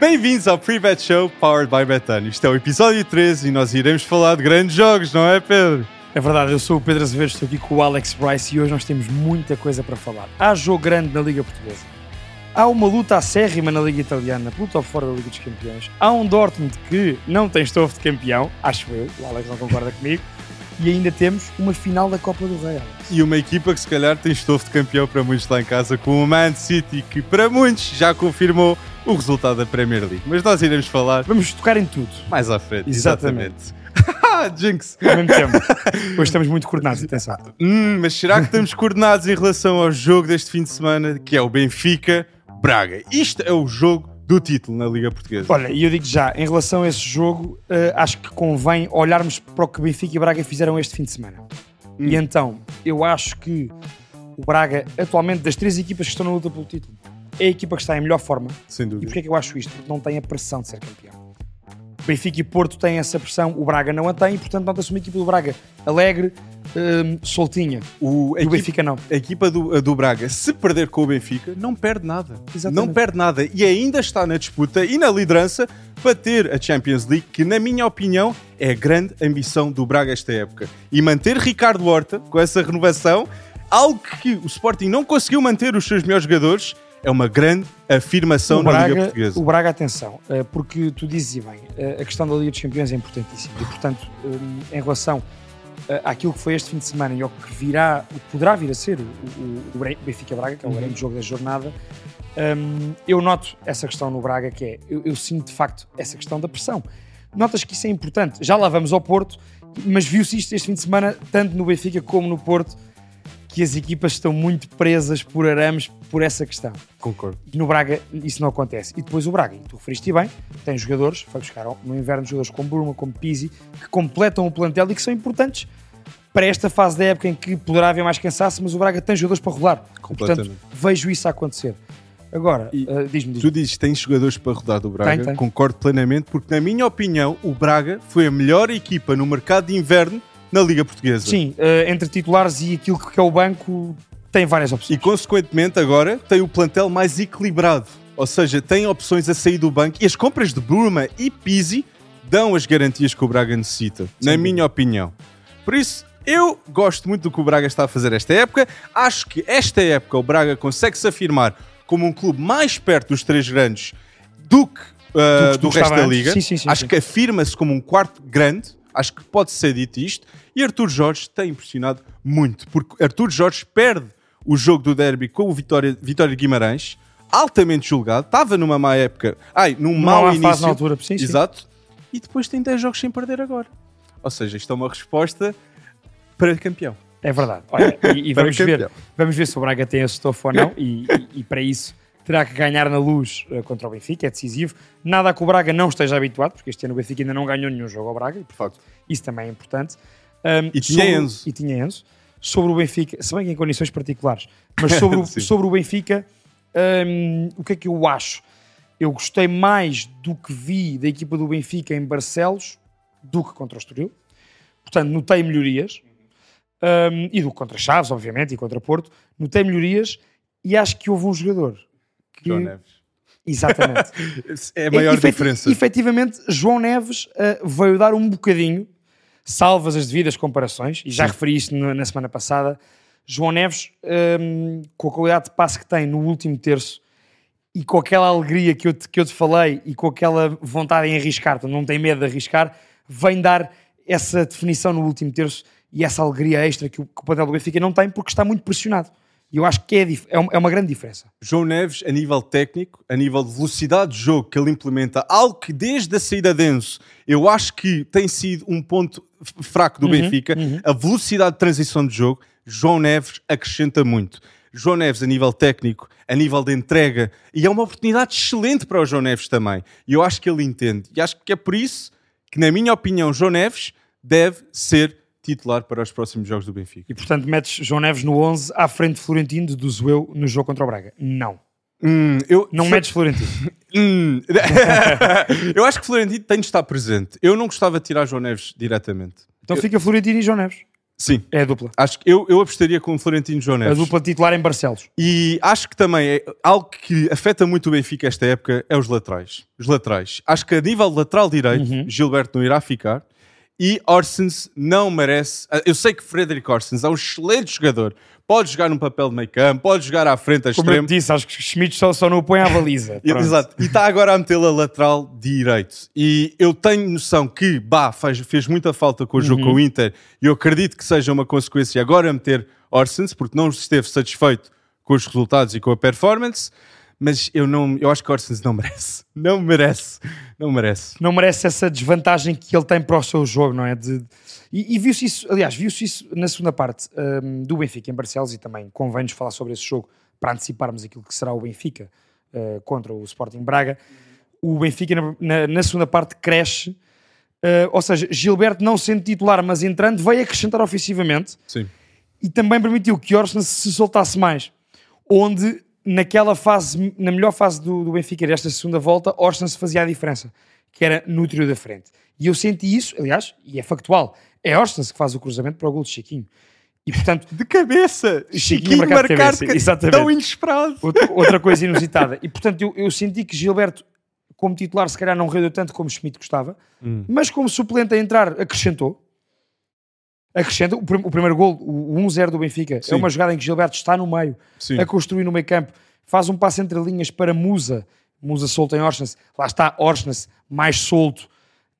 Bem-vindos ao Pre-Bet Show Powered by Betano. Isto é o episódio 13 e nós iremos falar de grandes jogos, não é, Pedro? É verdade, eu sou o Pedro Azevedo, estou aqui com o Alex Bryce e hoje nós temos muita coisa para falar. Há jogo grande na Liga Portuguesa. Há uma luta acérrima na Liga Italiana, pelo top fora da Liga dos Campeões. Há um Dortmund que não tem estofo de campeão, acho eu, o Alex não concorda comigo. E ainda temos uma final da Copa do Rei. E uma equipa que se calhar tem estofo de campeão para muitos lá em casa, com o Man City, que para muitos já confirmou o resultado da Premier League. Mas nós iremos falar Vamos tocar em tudo, mais à frente. Exatamente. Exatamente. Jinx! ao mesmo tempo. Hoje estamos muito coordenados, atenção. Hum, mas será que estamos coordenados em relação ao jogo deste fim de semana, que é o Benfica Braga? Isto é o jogo do título na Liga Portuguesa. Olha, e eu digo já, em relação a esse jogo, eh, acho que convém olharmos para o que Benfica e Braga fizeram este fim de semana. E então, eu acho que o Braga, atualmente, das três equipas que estão na luta pelo título, é a equipa que está em melhor forma. Sem E dúvida. porquê é que eu acho isto? Porque não tem a pressão de ser campeão. Benfica e Porto têm essa pressão, o Braga não a tem, e portanto nota-se uma equipa do Braga alegre, hum, soltinha. O, E o Benfica não. a equipa do, do Braga, se perder com o Benfica, não perde nada. Exatamente. Não perde nada. E ainda está na disputa e na liderança para ter a Champions League, que, na minha opinião, é a grande ambição do Braga esta época. E manter Ricardo Horta com essa renovação, algo que o Sporting não conseguiu manter os seus melhores jogadores, é uma grande afirmação o na Liga Braga, Portuguesa. o Braga, atenção, eh, porque tu dizes e bem, eh, a questão da Liga dos Campeões é importantíssima. E, portanto, hum, em relação eh, àquilo que foi este fim de semana e ao que virá, o que poderá vir a ser o, o- o Benfica Braga, que é o Uhum. grande jogo da jornada, eu noto essa questão no Braga, que é, eu, eu sinto de facto essa questão da pressão. Notas que isso é importante. Já lá vamos ao Porto, mas viu-se isto este fim de semana, tanto no Benfica como no Porto, que as equipas estão muito presas por arames por essa questão. Concordo. No Braga isso não acontece. E depois o Braga, e tu referiste bem, tem jogadores, foi buscar no inverno jogadores como Bruma, como Pizzi, que completam o plantel e que são importantes para esta fase da época em que poderá haver mais cansaço, mas o Braga tem jogadores para. Completamente. Portanto, vejo isso a acontecer. Agora, eh, diz-me, Tu diz-me. dizes que tens jogadores para rodar do Braga, Tem, tem. concordo plenamente, porque na minha opinião o Braga foi a melhor equipa no mercado de inverno na Liga Portuguesa. Sim, eh, entre titulares e aquilo que é o banco, tem várias E opções. consequentemente agora tem o plantel mais equilibrado. Ou seja, tem opções a sair do banco e as compras de Burma e Pizzi dão as garantias que o Braga necessita, na minha opinião. Por isso, eu gosto muito do que o Braga está a fazer esta época. Acho que esta época o Braga consegue se afirmar como um clube mais perto dos três grandes do que uh, Do que do, resto da liga. Sim, sim, sim, Acho sim. que afirma-se como um quarto grande. Acho que pode ser dito isto. E Artur Jorge tem impressionado muito, porque Artur Jorge perde o jogo do derby com o Vitória, Vitória Guimarães, altamente julgado, estava numa má época, ai, num mau início. na altura, sim, sim. Exato. E depois tem 10 jogos sem perder agora. Ou seja, isto é uma resposta para campeão. É verdade. Olha, e, e vamos, ver, vamos ver se o Braga tem esse estofo ou não. E, e- e para isso terá que ganhar na luz eh, contra o Benfica, é decisivo. Nada que o Braga não esteja habituado, porque este ano o Benfica ainda não ganhou nenhum jogo ao Braga, e, portanto, isso também é importante. Um, E tinha Enzo. E tinha Enzo. Sobre o Benfica, se bem que em condições particulares, mas sobre, o, sobre o Benfica, um, o que é que eu acho? Eu gostei mais do que vi da equipa do Benfica em Barcelos do que contra o Estoril. Portanto, notei melhorias. Um, e do que contra Chaves, obviamente, e contra Porto. Notei melhorias e acho que houve um jogador que... João Neves. Exatamente. É a maior Efeti- diferença. Efetivamente, João Neves uh, veio dar um bocadinho, salvas as devidas comparações, e já referi isto no- na semana passada. João Neves, um, com a qualidade de passe que tem no último terço e com aquela alegria que eu te, que eu te falei e com aquela vontade em arriscar, portanto, não tem medo de arriscar, vem dar essa definição no último terço e essa alegria extra que o, que o do Benfica não tem porque está muito pressionado. E eu acho que é, é, uma, é uma grande diferença. João Neves, a nível técnico, a nível de velocidade de jogo que ele implementa, algo que desde a saída de Enzo, eu acho que tem sido um ponto fraco do Uhum, Benfica, a velocidade de transição de jogo, João Neves acrescenta muito. João Neves, a nível técnico, a nível de entrega, e é uma oportunidade excelente para o João Neves também. E eu acho que ele entende. E acho que é por isso que, na minha opinião, João Neves deve ser titular para os próximos jogos do Benfica. E portanto metes João Neves no 11 à frente de Florentino de Duzueu no jogo contra o Braga. Não. Hum, eu, Não metes Florentino. Hum. eu acho que Florentino tem de estar presente. Eu não gostava de tirar João Neves diretamente. Então fica Florentino e João Neves. Sim. É a dupla. Acho que eu, eu apostaria com o Florentino João A Neves. dupla titular em Barcelos. E acho que também é algo que afeta muito o Benfica esta época é os laterais. Os laterais. Acho que a nível lateral direito, Gilberto não irá ficar. E Orsens não merece. Eu sei que Frederic Orsens é um excelente jogador. Pode jogar num papel de meio campo, pode jogar à frente, a Como eu te disse, acho que Schmidt só, só não o põe à baliza. Exato. E está agora a metê-lo a lateral direito. E eu tenho noção que, bah, faz, fez muita falta com o jogo com o Inter. E eu acredito que seja uma consequência agora meter Orsens, porque não esteve satisfeito com os resultados e com a performance. Mas eu, não, eu acho que Orsens não merece. Não merece. Não merece. Não merece essa desvantagem que ele tem para o seu jogo, não é? De, e e viu-se isso, aliás, viu-se isso na segunda parte hum, do Benfica em Barcelos e também convém-nos falar sobre esse jogo para anteciparmos aquilo que será o Benfica uh, contra o Sporting Braga. O Benfica na, na- na segunda parte cresce, uh, ou seja, Gilberto não sendo titular, mas entrando, veio acrescentar ofensivamente Sim. e também permitiu que Orsnes se soltasse mais. Onde, naquela fase, na melhor fase do, do Benfica desta segunda volta, Orsnes fazia a diferença, que era no trio da frente. E eu senti isso, aliás, e é factual, é Orsnes que faz o cruzamento para o gol de Chiquinho. E, portanto, De cabeça. Chiquinho Chiquinho marcado de marcar cabeça, ca- exatamente. tão inesperado. outra, outra coisa inusitada. E, portanto, eu, eu senti que Gilberto, como titular, se calhar não rendeu tanto como Schmidt gostava, mas como suplente a entrar, acrescentou. Acrescenta. O, prim- o primeiro gol, o 1-0 do Benfica, Sim. é uma jogada em que Gilberto está no meio, Sim. a construir no meio campo, faz um passo entre linhas para Musa, Musa solto em Orsnes, lá está Orsnes mais solto,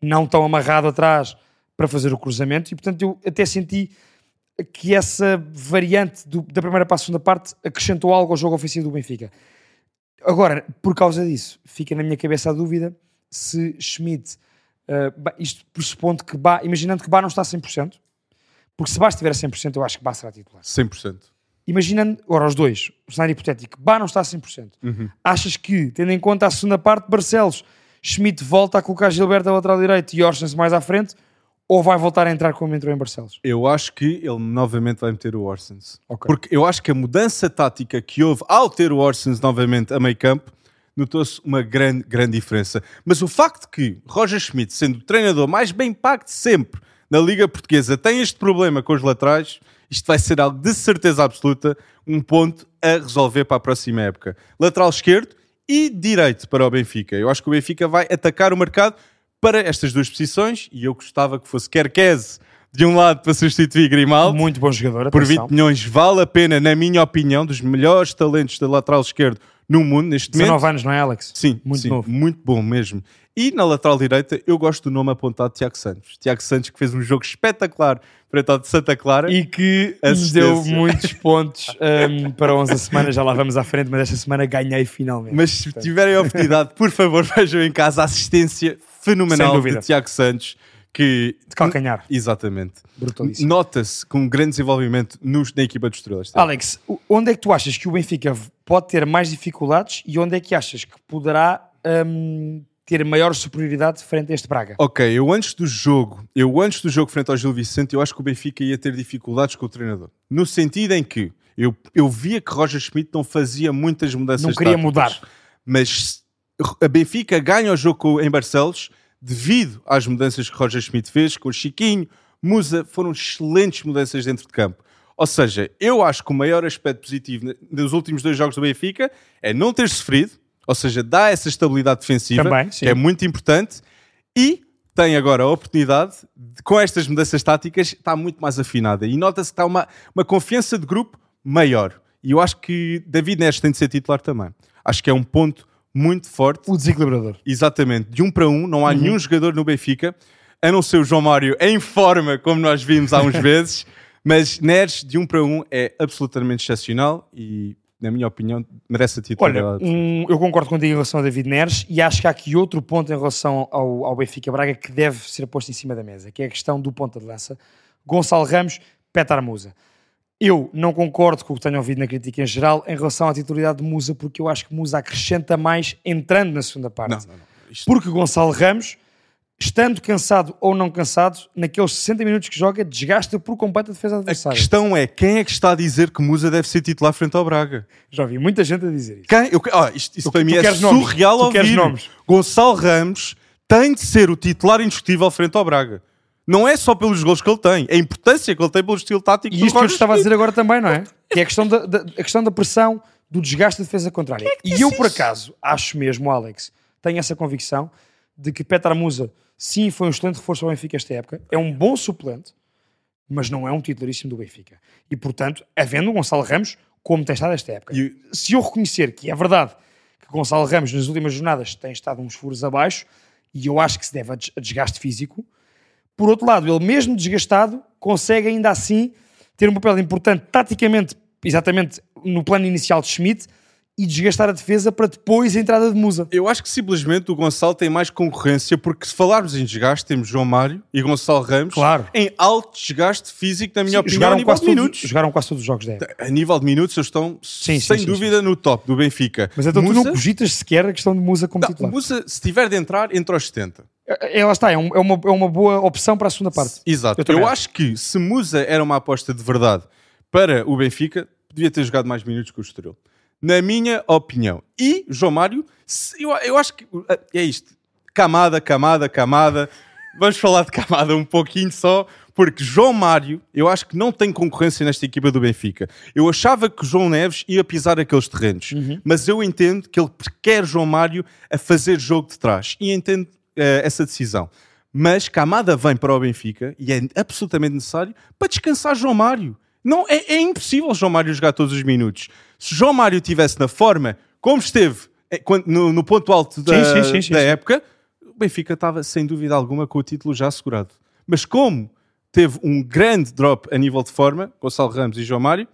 não tão amarrado atrás para fazer o cruzamento, e portanto eu até senti que essa variante do- da primeira para a segunda parte acrescentou algo ao jogo ofensivo do Benfica. Agora, por causa disso, fica na minha cabeça a dúvida se Schmidt, uh, isto pressupondo que Bá, imaginando que Bá não está a 100%, porque se Bá estiver a 100%, eu acho que Bá será titular. 100%. Imaginando, agora os dois, o cenário hipotético, Bá não está a 100%. Achas que, tendo em conta a segunda parte, Barcelos, Schmidt volta a colocar Gilberto a lateral direito e Orsens mais à frente, ou vai voltar a entrar como entrou em Barcelos? Eu acho que ele novamente vai meter o Orsens. Ok. Porque eu acho que a mudança tática que houve ao ter o Orsens novamente a meio campo, notou-se uma grande, grande diferença. Mas o facto que Roger Schmidt, sendo o treinador mais bem pago de sempre na Liga Portuguesa, tem este problema com os laterais, isto vai ser algo de certeza absoluta, um ponto a resolver para a próxima época. Lateral esquerdo e direito para o Benfica. Eu acho que o Benfica vai atacar o mercado para estas duas posições e eu gostava que fosse Kerkez de um lado para substituir Grimaldo Muito bom jogador, por atenção. 20 milhões vale a pena, na minha opinião, dos melhores talentos da lateral esquerdo no mundo neste momento. 19 anos, não é, Alex? Sim, Muito sim, novo. muito bom mesmo. E na lateral direita, eu gosto do nome apontado de Tiago Santos. Tiago Santos que fez um jogo espetacular frente ao de Santa Clara. E que Assistência. deu muitos pontos um, para 11 semanas. Já lá vamos à frente, mas esta semana ganhei finalmente. Mas se tiverem a oportunidade, por favor, vejam em casa a assistência fenomenal de Tiago Santos. Que, De calcanhar. Exatamente. Nota-se com um grande desenvolvimento nos- na equipa dos estrelas. Alex, o- onde é que tu achas que o Benfica pode ter mais dificuldades e onde é que achas que poderá um, ter maior superioridade frente a este Braga? Ok, eu antes do jogo, eu antes do jogo frente ao Gil Vicente, eu acho que o Benfica ia ter dificuldades com o treinador. No sentido em que eu, eu via que Roger Schmidt não fazia muitas mudanças Não queria táticas, mudar. Mas a Benfica ganha o jogo em Barcelos devido às mudanças que Roger Schmidt fez com o Chiquinho, Musa, foram excelentes mudanças dentro de campo. Ou seja, eu acho que o maior aspecto positivo dos últimos dois jogos do Benfica é não ter sofrido, ou seja, dá essa estabilidade defensiva, Também, que é muito importante, e tem agora a oportunidade, de, com estas mudanças táticas, está muito mais afinada. E nota-se que está uma, uma confiança de grupo maior. E eu acho que David Neres tem de ser titular também. Acho que é um ponto muito forte. O desequilibrador. Exatamente, de um para um, não há Uhum. nenhum jogador no Benfica, a não ser o João Mário em forma, como nós vimos há uns vezes, mas Neres de um para um é absolutamente excepcional e, na minha opinião, merece a Olha, titularidade. um, eu concordo contigo em relação a David Neres e acho que há aqui outro ponto em relação ao, ao Benfica Braga que deve ser posto em cima da mesa, que é a questão do ponta de lança. Gonçalo Ramos, Petar Musa. Eu não concordo com o que tenho ouvido na crítica em geral em relação à titularidade de Musa, porque eu acho que Musa acrescenta mais entrando na segunda parte. Não, não, não. Isto- Porque Gonçalo Ramos, estando cansado ou não cansado, naqueles 60 minutos que joga, desgasta por completo a defesa A adversária. questão é, quem é que está a dizer que Musa deve ser titular frente ao Braga? Já ouvi muita gente a dizer isso. Quem? Eu, ó, isto isto Tu- para tu mim é nomes? surreal queres ouvir. nomes? Gonçalo Ramos tem de ser o titular indiscutível frente ao Braga. Não é só pelos gols que ele tem, é a importância que ele tem pelo estilo tático E isto que eu estava a dizer agora também, não é? Que é a questão da, da- a questão da pressão, do desgaste da defesa contrária. e eu, por acaso, acho mesmo, Alex, tenho essa convicção de que Petar Musa, sim, foi um excelente reforço ao Benfica esta época, é um bom suplente, mas não é um titularíssimo do Benfica. E, portanto, havendo o Gonçalo Ramos, como tem estado esta época, E- se eu reconhecer que é verdade que Gonçalo Ramos nas últimas jornadas tem estado uns furos abaixo, e eu acho que se deve a des- a desgaste físico, por outro lado, ele mesmo desgastado consegue ainda assim ter um papel importante taticamente, exatamente no plano inicial de Schmidt, e desgastar a defesa para depois a entrada de Musa. Eu acho que simplesmente o Gonçalo tem mais concorrência, porque se falarmos em desgaste, temos João Mário e Gonçalo Ramos Claro. em alto desgaste físico, na minha opinião, a jogaram, nível quase de todos, minutos. jogaram quase todos os jogos da época. A nível de minutos, eles estão Sim, sim, sem sim, dúvida no top do Benfica. Mas então tu Musa- não cogitas sequer a questão de Musa como Não, titular. Musa, se tiver de entrar, entra aos 70. É, Ela está, é, um- é uma, é uma boa opção para a segunda parte. Exato. Eu Eu, acho que se Musa era uma aposta de verdade para o Benfica, devia ter jogado mais minutos que o Estoril. Na minha opinião. E João Mário, se- eu, eu acho que uh, é isto. Camada, camada, camada. Vamos falar de camada um pouquinho só, porque João Mário, eu acho que não tem concorrência nesta equipa do Benfica. Eu achava que João Neves ia pisar aqueles terrenos, mas eu entendo que ele quer João Mário a fazer jogo de trás e entendo eh, essa decisão. Mas Camada vem para o Benfica e é absolutamente necessário para descansar João Mário. Não, é, é impossível João Mário jogar todos os minutos. Se João Mário estivesse na forma como esteve quando- no, no ponto alto da, Sim, sim, sim, da época, o Benfica estava sem dúvida alguma com o título já assegurado. Mas como teve um grande drop a nível de forma, Gonçalo Ramos e João Mário,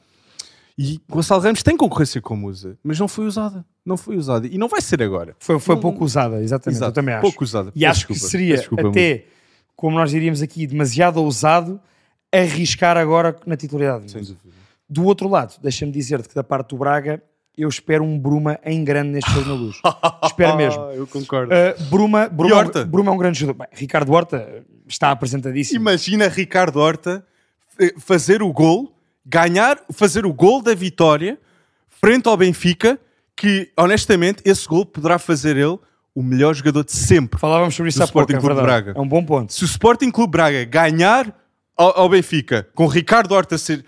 e Gonçalo Ramos tem concorrência com Musa, mas não foi usada. Não foi usada. E não vai ser agora. Foi, foi pouco usada, exatamente. Exato, Eu também acho. pouco usada. E acho desculpa, que seria desculpa, até, como nós diríamos aqui, demasiado ousado arriscar agora na titularidade. Sem dúvida. Do outro lado, deixa-me dizer-te que da parte do Braga, eu espero um Bruma em grande neste jogo na luz. espero mesmo. Eu concordo. Uh, Bruma, Bruma, E Horta? Bruma é um grande jogador. Bem, Ricardo Horta está apresentadíssimo. Imagina Ricardo Horta eh, fazer o gol, ganhar, fazer o gol da vitória frente ao Benfica, que honestamente esse gol poderá fazer ele o melhor jogador de sempre. Falávamos sobre isso há pouco, Sporting é Clube verdade. Braga. É um bom ponto. Se o Sporting Clube Braga ganhar ao, ao Benfica, com Ricardo Horta ser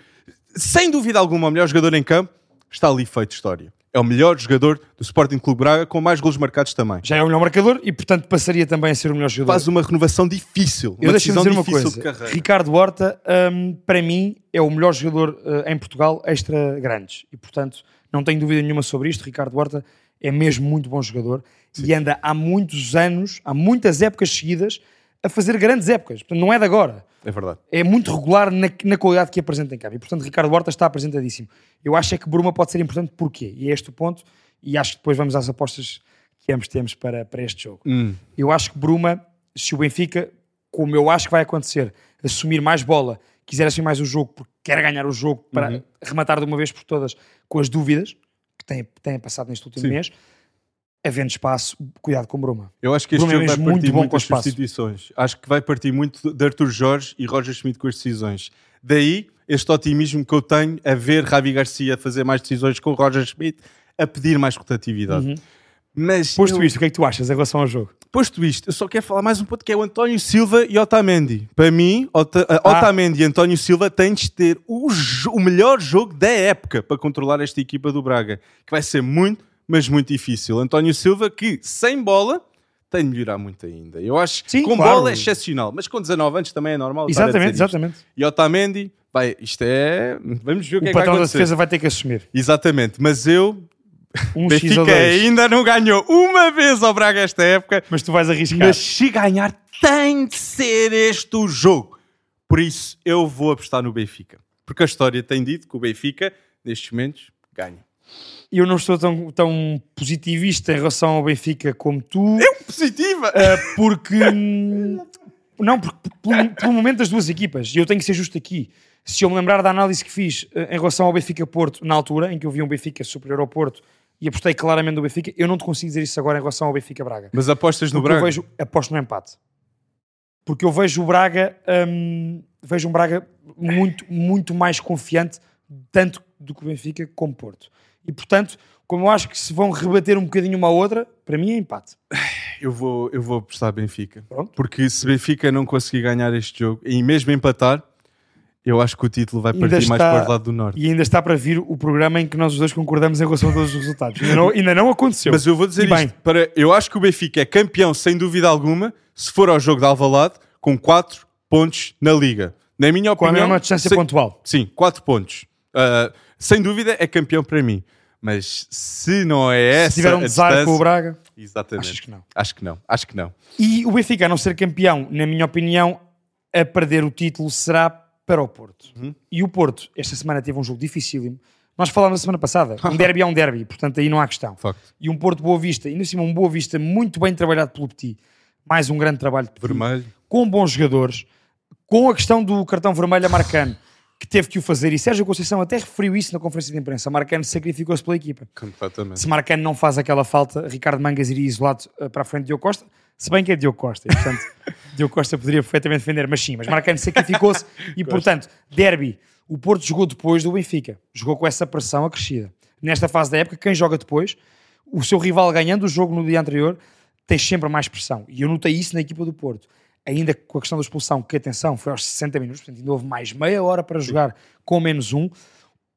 sem dúvida alguma o melhor jogador em campo, está ali feito história. É o melhor jogador do Sporting Clube Braga, com mais golos marcados também. Já é o melhor marcador e, portanto, passaria também a ser o melhor jogador. Faz uma renovação difícil, Eu uma deixo-me decisão dizer uma difícil coisa. de carreira. Ricardo Horta, hum, para mim, é o melhor jogador uh, em Portugal extra grandes. E, portanto, não tenho dúvida nenhuma sobre isto. Ricardo Horta é mesmo muito bom jogador e anda há muitos anos, há muitas épocas seguidas, a fazer grandes épocas. Portanto, não é de agora. É verdade. É muito regular na, na qualidade que apresenta em campo. E, portanto, Ricardo Horta está apresentadíssimo. Eu acho é que Bruma pode ser importante porquê? E é este o ponto. E acho que depois vamos às apostas que ambos temos para, para este jogo. Hum. Eu acho que Bruma, se o Benfica, como eu acho que vai acontecer, assumir mais bola, quiser assumir mais o jogo, porque quer ganhar o jogo para Uhum. rematar de uma vez por todas com as dúvidas que têm, têm passado neste último Sim. mês, havendo espaço, cuidado com Bruma. Eu acho que este Bruno é jogo vai mesmo muito partir bom muito com das espaço. substituições. Acho que vai partir muito de Arthur Jorge e Roger Schmidt com as decisões. Daí este otimismo que eu tenho a ver Ravi Garcia fazer mais decisões com Roger Schmidt, a pedir mais rotatividade. Mas Posto eu- isto, o que é que tu achas em relação ao jogo? posto isto, eu só quero falar mais um ponto que é o António Silva e Otamendi. Para mim, Ota, uh, Ah. Otamendi e António Silva têm de ter o, jo- o melhor jogo da época para controlar esta equipa do Braga, que vai ser muito, mas muito difícil. António Silva, que sem bola tem de melhorar muito ainda. Eu acho que com claro. bola é excepcional, mas com 19 anos também é normal. Exatamente, isto. exatamente. E Otamendi, vai, isto é. Vamos ver o, que O é que vai patrão da acontecer. defesa vai ter que assumir. Exatamente, mas eu, Um Benfica ainda não ganhou uma vez ao Braga esta época. Mas tu vais arriscar. Mas se ganhar, tem de ser este o jogo. Por isso, eu vou apostar no Benfica. Porque a história tem dito que o Benfica, nestes momentos, ganha. Eu não estou tão, tão positivista em relação ao Benfica como tu. Positiva! Uh, porque não, porque pelo, pelo momento das duas equipas, e eu tenho que ser justo aqui. Se eu me lembrar da análise que fiz uh, em relação ao Benfica Porto, na altura, em que eu vi um Benfica superior ao Porto e apostei claramente no Benfica, eu não te consigo dizer isso agora em relação ao Benfica Braga. Mas apostas no Porque eu Braga? vejo, aposto no empate. Porque eu vejo o Braga, hum, vejo um Braga muito, muito mais confiante, tanto do que o Benfica como Porto. E portanto, como eu acho que se vão rebater um bocadinho uma à outra, para mim é empate. Eu vou, eu vou apostar Benfica. Pronto. Porque se Benfica não conseguir ganhar este jogo e mesmo empatar, eu acho que o título vai Ainda partir mais está- para o lado do norte. E ainda está para vir o programa em que nós os dois concordamos em relação a todos os resultados. Ainda não, ainda não aconteceu. Mas eu vou dizer E bem. isto, para, eu acho que o Benfica é campeão sem dúvida alguma se for ao jogo de Alvalade com 4 pontos na Liga. Na minha com a opinião, mesma distância pontual. Sim, 4 pontos. Ah, sem dúvida é campeão para mim. Mas se não é essa Se tiver um desar com o Braga. Exatamente. Achas que não? Acho que não. Acho que não. E o Benfica, a não ser campeão, na minha opinião, a perder o título será para o Porto. Uhum. E o Porto, esta semana, teve um jogo dificílimo. Nós falámos na semana passada. Um derby é um derby, portanto aí não há questão. Facto. E um Porto Boa Vista, ainda assim um Boa Vista muito bem trabalhado pelo Petit. Mais um grande trabalho de Petit. Vermelho. com bons jogadores, com a questão do cartão vermelho a Marcano, que teve que o fazer, e Sérgio Conceição até referiu isso na conferência de imprensa. Marcano sacrificou-se pela equipa. Completamente. Se Marcano não faz aquela falta, Ricardo Mangas iria isolado eh, para a frente de Diogo Costa, se bem que é Diogo Costa, e, portanto, Diogo Costa poderia perfeitamente defender, mas sim, mas Marcano sacrificou-se e, portanto, derby. O Porto jogou depois do Benfica, jogou com essa pressão acrescida. Nesta fase da época, quem joga depois, o seu rival ganhando o jogo no dia anterior, tem sempre mais pressão. E eu notei isso na equipa do Porto. Ainda com a questão da expulsão, que atenção, foi aos 60 minutos, portanto ainda houve mais meia hora para jogar com menos um.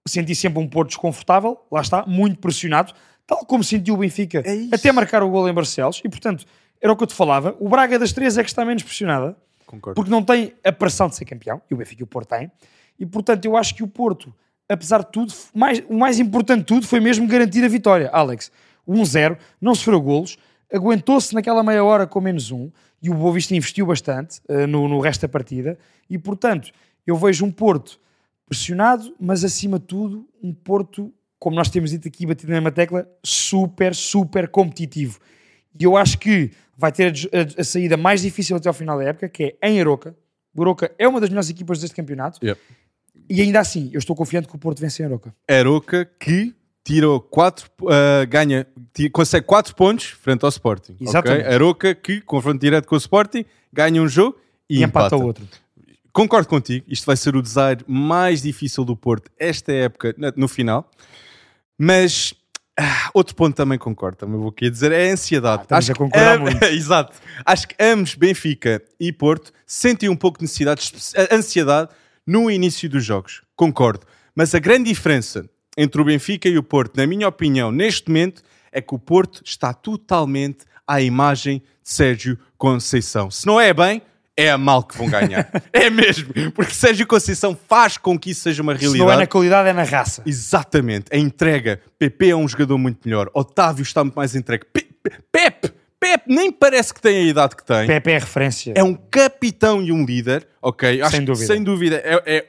Senti sempre um Porto desconfortável, lá está, muito pressionado, tal como sentiu o Benfica É até marcar o gol em Barcelos. E portanto, era o que eu te falava, o Braga das três é que está menos pressionada, Concordo. porque não tem a pressão de ser campeão, e o Benfica e o Porto têm. E portanto, eu acho que o Porto, apesar de tudo, mais, o mais importante de tudo foi mesmo garantir a vitória. Alex, 1-0, não sofreu golos, aguentou-se naquela meia hora com menos um, e o Boa Vista investiu bastante eh, no, no resto da partida, e portanto, eu vejo um Porto pressionado, mas acima de tudo, um Porto, como nós temos dito aqui, batido na mesma tecla, super, super competitivo. E eu acho que vai ter a a, a saída mais difícil até ao final da época, que é em Aroca. O Aroca é uma das melhores equipas deste campeonato, Yep. e ainda assim, eu estou confiante que o Porto vence em Aroca. Aroca que tirou 4, ganha, ti- consegue 4 pontos frente ao Sporting. Exatamente. Aroca que, confronto direto com o Sporting, ganha um jogo e, E, empata empata. o outro. Concordo contigo, isto vai ser o desaire mais difícil do Porto esta época, no final. Mas ah, outro ponto também concordo, também vou aqui dizer, é a ansiedade. Ah, estamos a concordar muito. Exato. Acho que ambos, Benfica e Porto, sentem um pouco de necessidade, ansiedade no início dos jogos. Concordo. Mas a grande diferença entre o Benfica e o Porto, na minha opinião, neste momento, é que o Porto está totalmente à imagem de Sérgio Conceição. Se não é bem, é a mal que vão ganhar. é mesmo. Porque Sérgio Conceição faz com que isso seja uma Se realidade. não é na qualidade, é na raça. Exatamente, a entrega. PP é um jogador muito melhor. Otávio está muito mais entregue. Pe- Pe- Pepe, Pepe nem parece que tem a idade que tem. Pepe é referência. É um capitão e um líder, ok? Acho que, dúvida. sem dúvida. É, é,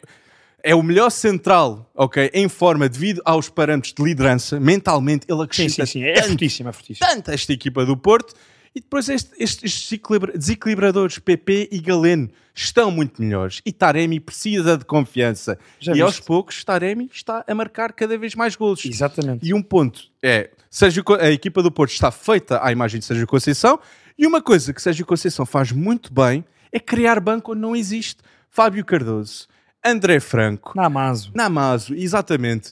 é o melhor central, ok? Em forma devido aos parâmetros de liderança. Mentalmente, ele sim, acrescenta sim, sim. É tanto, fortíssimo, é fortíssimo. tanto esta equipa do Porto. E depois este- estes, estes desequilibra- desequilibradores, PP e Galeno, estão muito melhores. E Taremi precisa de confiança. Já e aos viste? poucos, Taremi está a marcar cada vez mais golos. Exatamente. E um ponto é, Sérgio, a equipa do Porto está feita à imagem de Sérgio Conceição e uma coisa que Sérgio Conceição faz muito bem é criar banco onde não existe. Fábio Cardoso, André Franco, Namazo. Namazo, exatamente.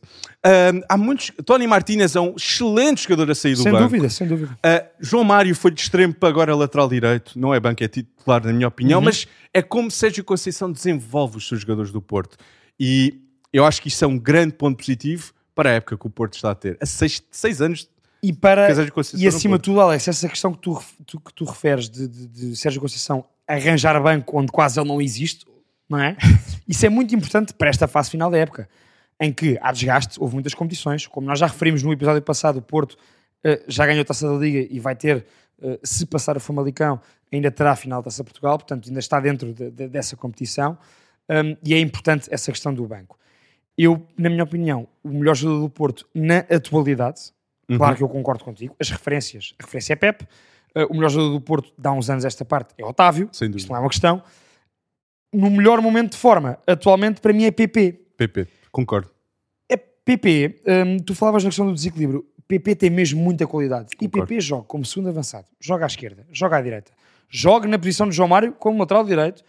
Há muitos... Tony Martínez é um excelente jogador a sair do Sem banco. dúvida, sem dúvida. Uh, João Mário foi de extremo para agora lateral direito. Não é banco, é titular, na minha opinião. Uhum. Mas é como Sérgio Conceição desenvolve os seus jogadores do Porto. E eu acho que isso é um grande ponto positivo para a época que o Porto está a ter. Há seis, seis anos. E, para, e acima de tudo, Alex, essa questão que tu, tu- que tu referes de, de- de Sérgio Conceição arranjar banco onde quase ele não existe, não é? Isso é muito importante para esta fase final da época, em que há desgaste, houve muitas competições, como nós já referimos no episódio passado, o Porto eh, já ganhou a Taça da Liga e vai ter, eh, se passar a Famalicão, ainda terá a final da Taça Portugal, portanto ainda está dentro de- de- dessa competição, Um, e é importante essa questão do banco. Eu, na minha opinião, o melhor jogador do Porto na atualidade, Uhum. claro que eu concordo contigo, as referências, a referência é Pep, uh, o melhor jogador do Porto dá uns anos esta parte é Otávio, isto não é uma questão. No melhor momento de forma, atualmente para mim é PP. PP, concordo. É PP, hum, tu falavas na questão do desequilíbrio, PP tem mesmo muita qualidade. E Concordo. PP joga como segundo avançado, joga à esquerda, joga à direita, joga na posição de João Mário como lateral direito,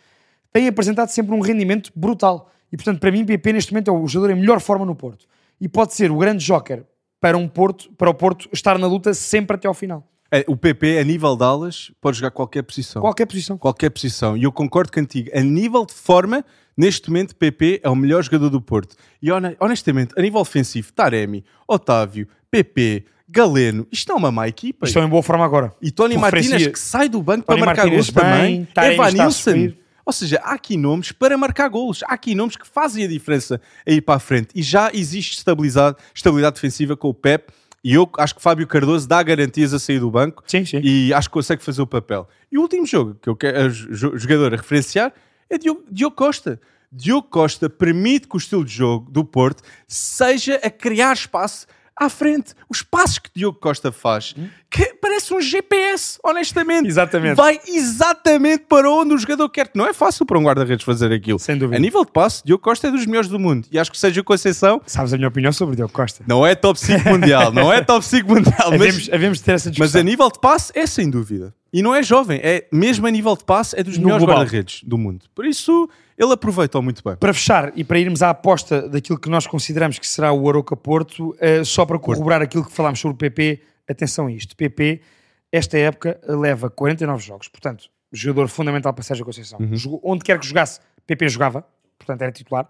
tem apresentado sempre um rendimento brutal. E portanto, para mim, PP neste momento é o jogador em melhor forma no Porto. E pode ser o grande joker para, um Porto, para o Porto estar na luta sempre até ao final. É, o PP, a nível de alas, pode jogar qualquer posição. Qualquer posição. Qualquer posição. E eu concordo contigo. A nível de forma, neste momento, PP é o melhor jogador do Porto. E hone- honestamente, a nível ofensivo, Taremi, Otávio, PP, Galeno, isto não é uma má equipa. Estão em boa forma agora. E Tony Martínez que sai do banco Tony para marcar Martínez gols também. bem, Taremi Evan está a Nilsson. subir. Ou seja, há aqui nomes para marcar golos. Há aqui nomes que fazem a diferença a ir para a frente. E já existe estabilidade, estabilidade defensiva com o Pep. E eu acho que Fábio Cardoso dá garantias a sair do banco. Sim, sim. E acho que consegue fazer o papel. E o último jogo que eu quero, jo- jogador a referenciar é Diogo, Diogo Costa. Diogo Costa permite que o estilo de jogo do Porto seja a criar espaço à frente. Os passos que Diogo Costa faz, que parece um GPS, honestamente. Exatamente. Vai exatamente para onde o jogador quer. Não é fácil para um guarda-redes fazer aquilo. Sem dúvida. A nível de passe, Diogo Costa é dos melhores do mundo. E acho que seja Conceição, Sabes a minha opinião sobre o Diogo Costa? não é top 5 mundial. Não é top 5 mundial. mas- Havemos, havemos de ter essa mas discussão. a nível de passe é sem dúvida. E não é jovem, é mesmo a nível de passe é dos No melhores guarda-redes do mundo. Por isso, ele aproveitou muito bem. Para fechar e para irmos à aposta daquilo que nós consideramos que será o Aroca Porto, eh, só para corroborar aquilo que falámos sobre o PP, atenção a isto. PP, esta época, leva 49 jogos. Portanto, jogador fundamental para Sérgio Conceição. Jogou- onde quer que jogasse, PP jogava. Portanto, era titular.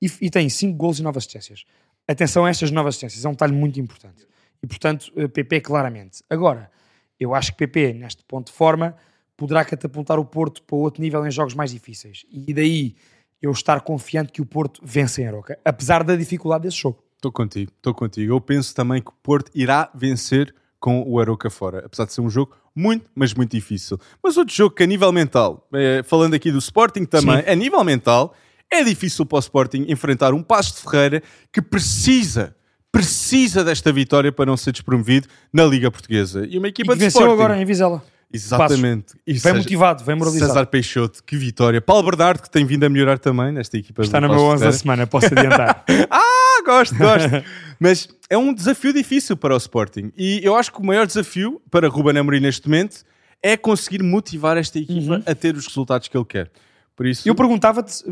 E, e tem 5 gols e 9 assistências. Atenção a estas novas assistências. É um detalhe muito importante. E, portanto, eh, PP claramente. Agora, eu acho que PP, neste ponto de forma, poderá catapultar o Porto para outro nível em jogos mais difíceis. E daí eu estar confiante que o Porto vence em Aroca, apesar da dificuldade desse jogo. Estou contigo, estou contigo. Eu penso também que o Porto irá vencer com o Aroca fora, apesar de ser um jogo muito, mas muito difícil. Mas outro jogo que a nível mental, eh, falando aqui do Sporting também, Sim. a nível mental, é difícil para o Sporting enfrentar um Passo de Ferreira que precisa, precisa desta vitória para não ser despromovido na Liga Portuguesa. E uma E equipa que de venceu Sporting. agora em Vizela. Exatamente. E Vem motivado, vem moralizado. César Peixoto, que vitória. Paulo Bernardo, que tem vindo a melhorar também nesta equipa. Está do no meu Paços de 11 da semana, posso adiantar. Ah, gosto, gosto. Mas é um desafio difícil para o Sporting. E eu acho que o maior desafio para Ruben Amorim neste momento é conseguir motivar esta equipa a ter os resultados que ele quer. Por isso, Eu perguntava-te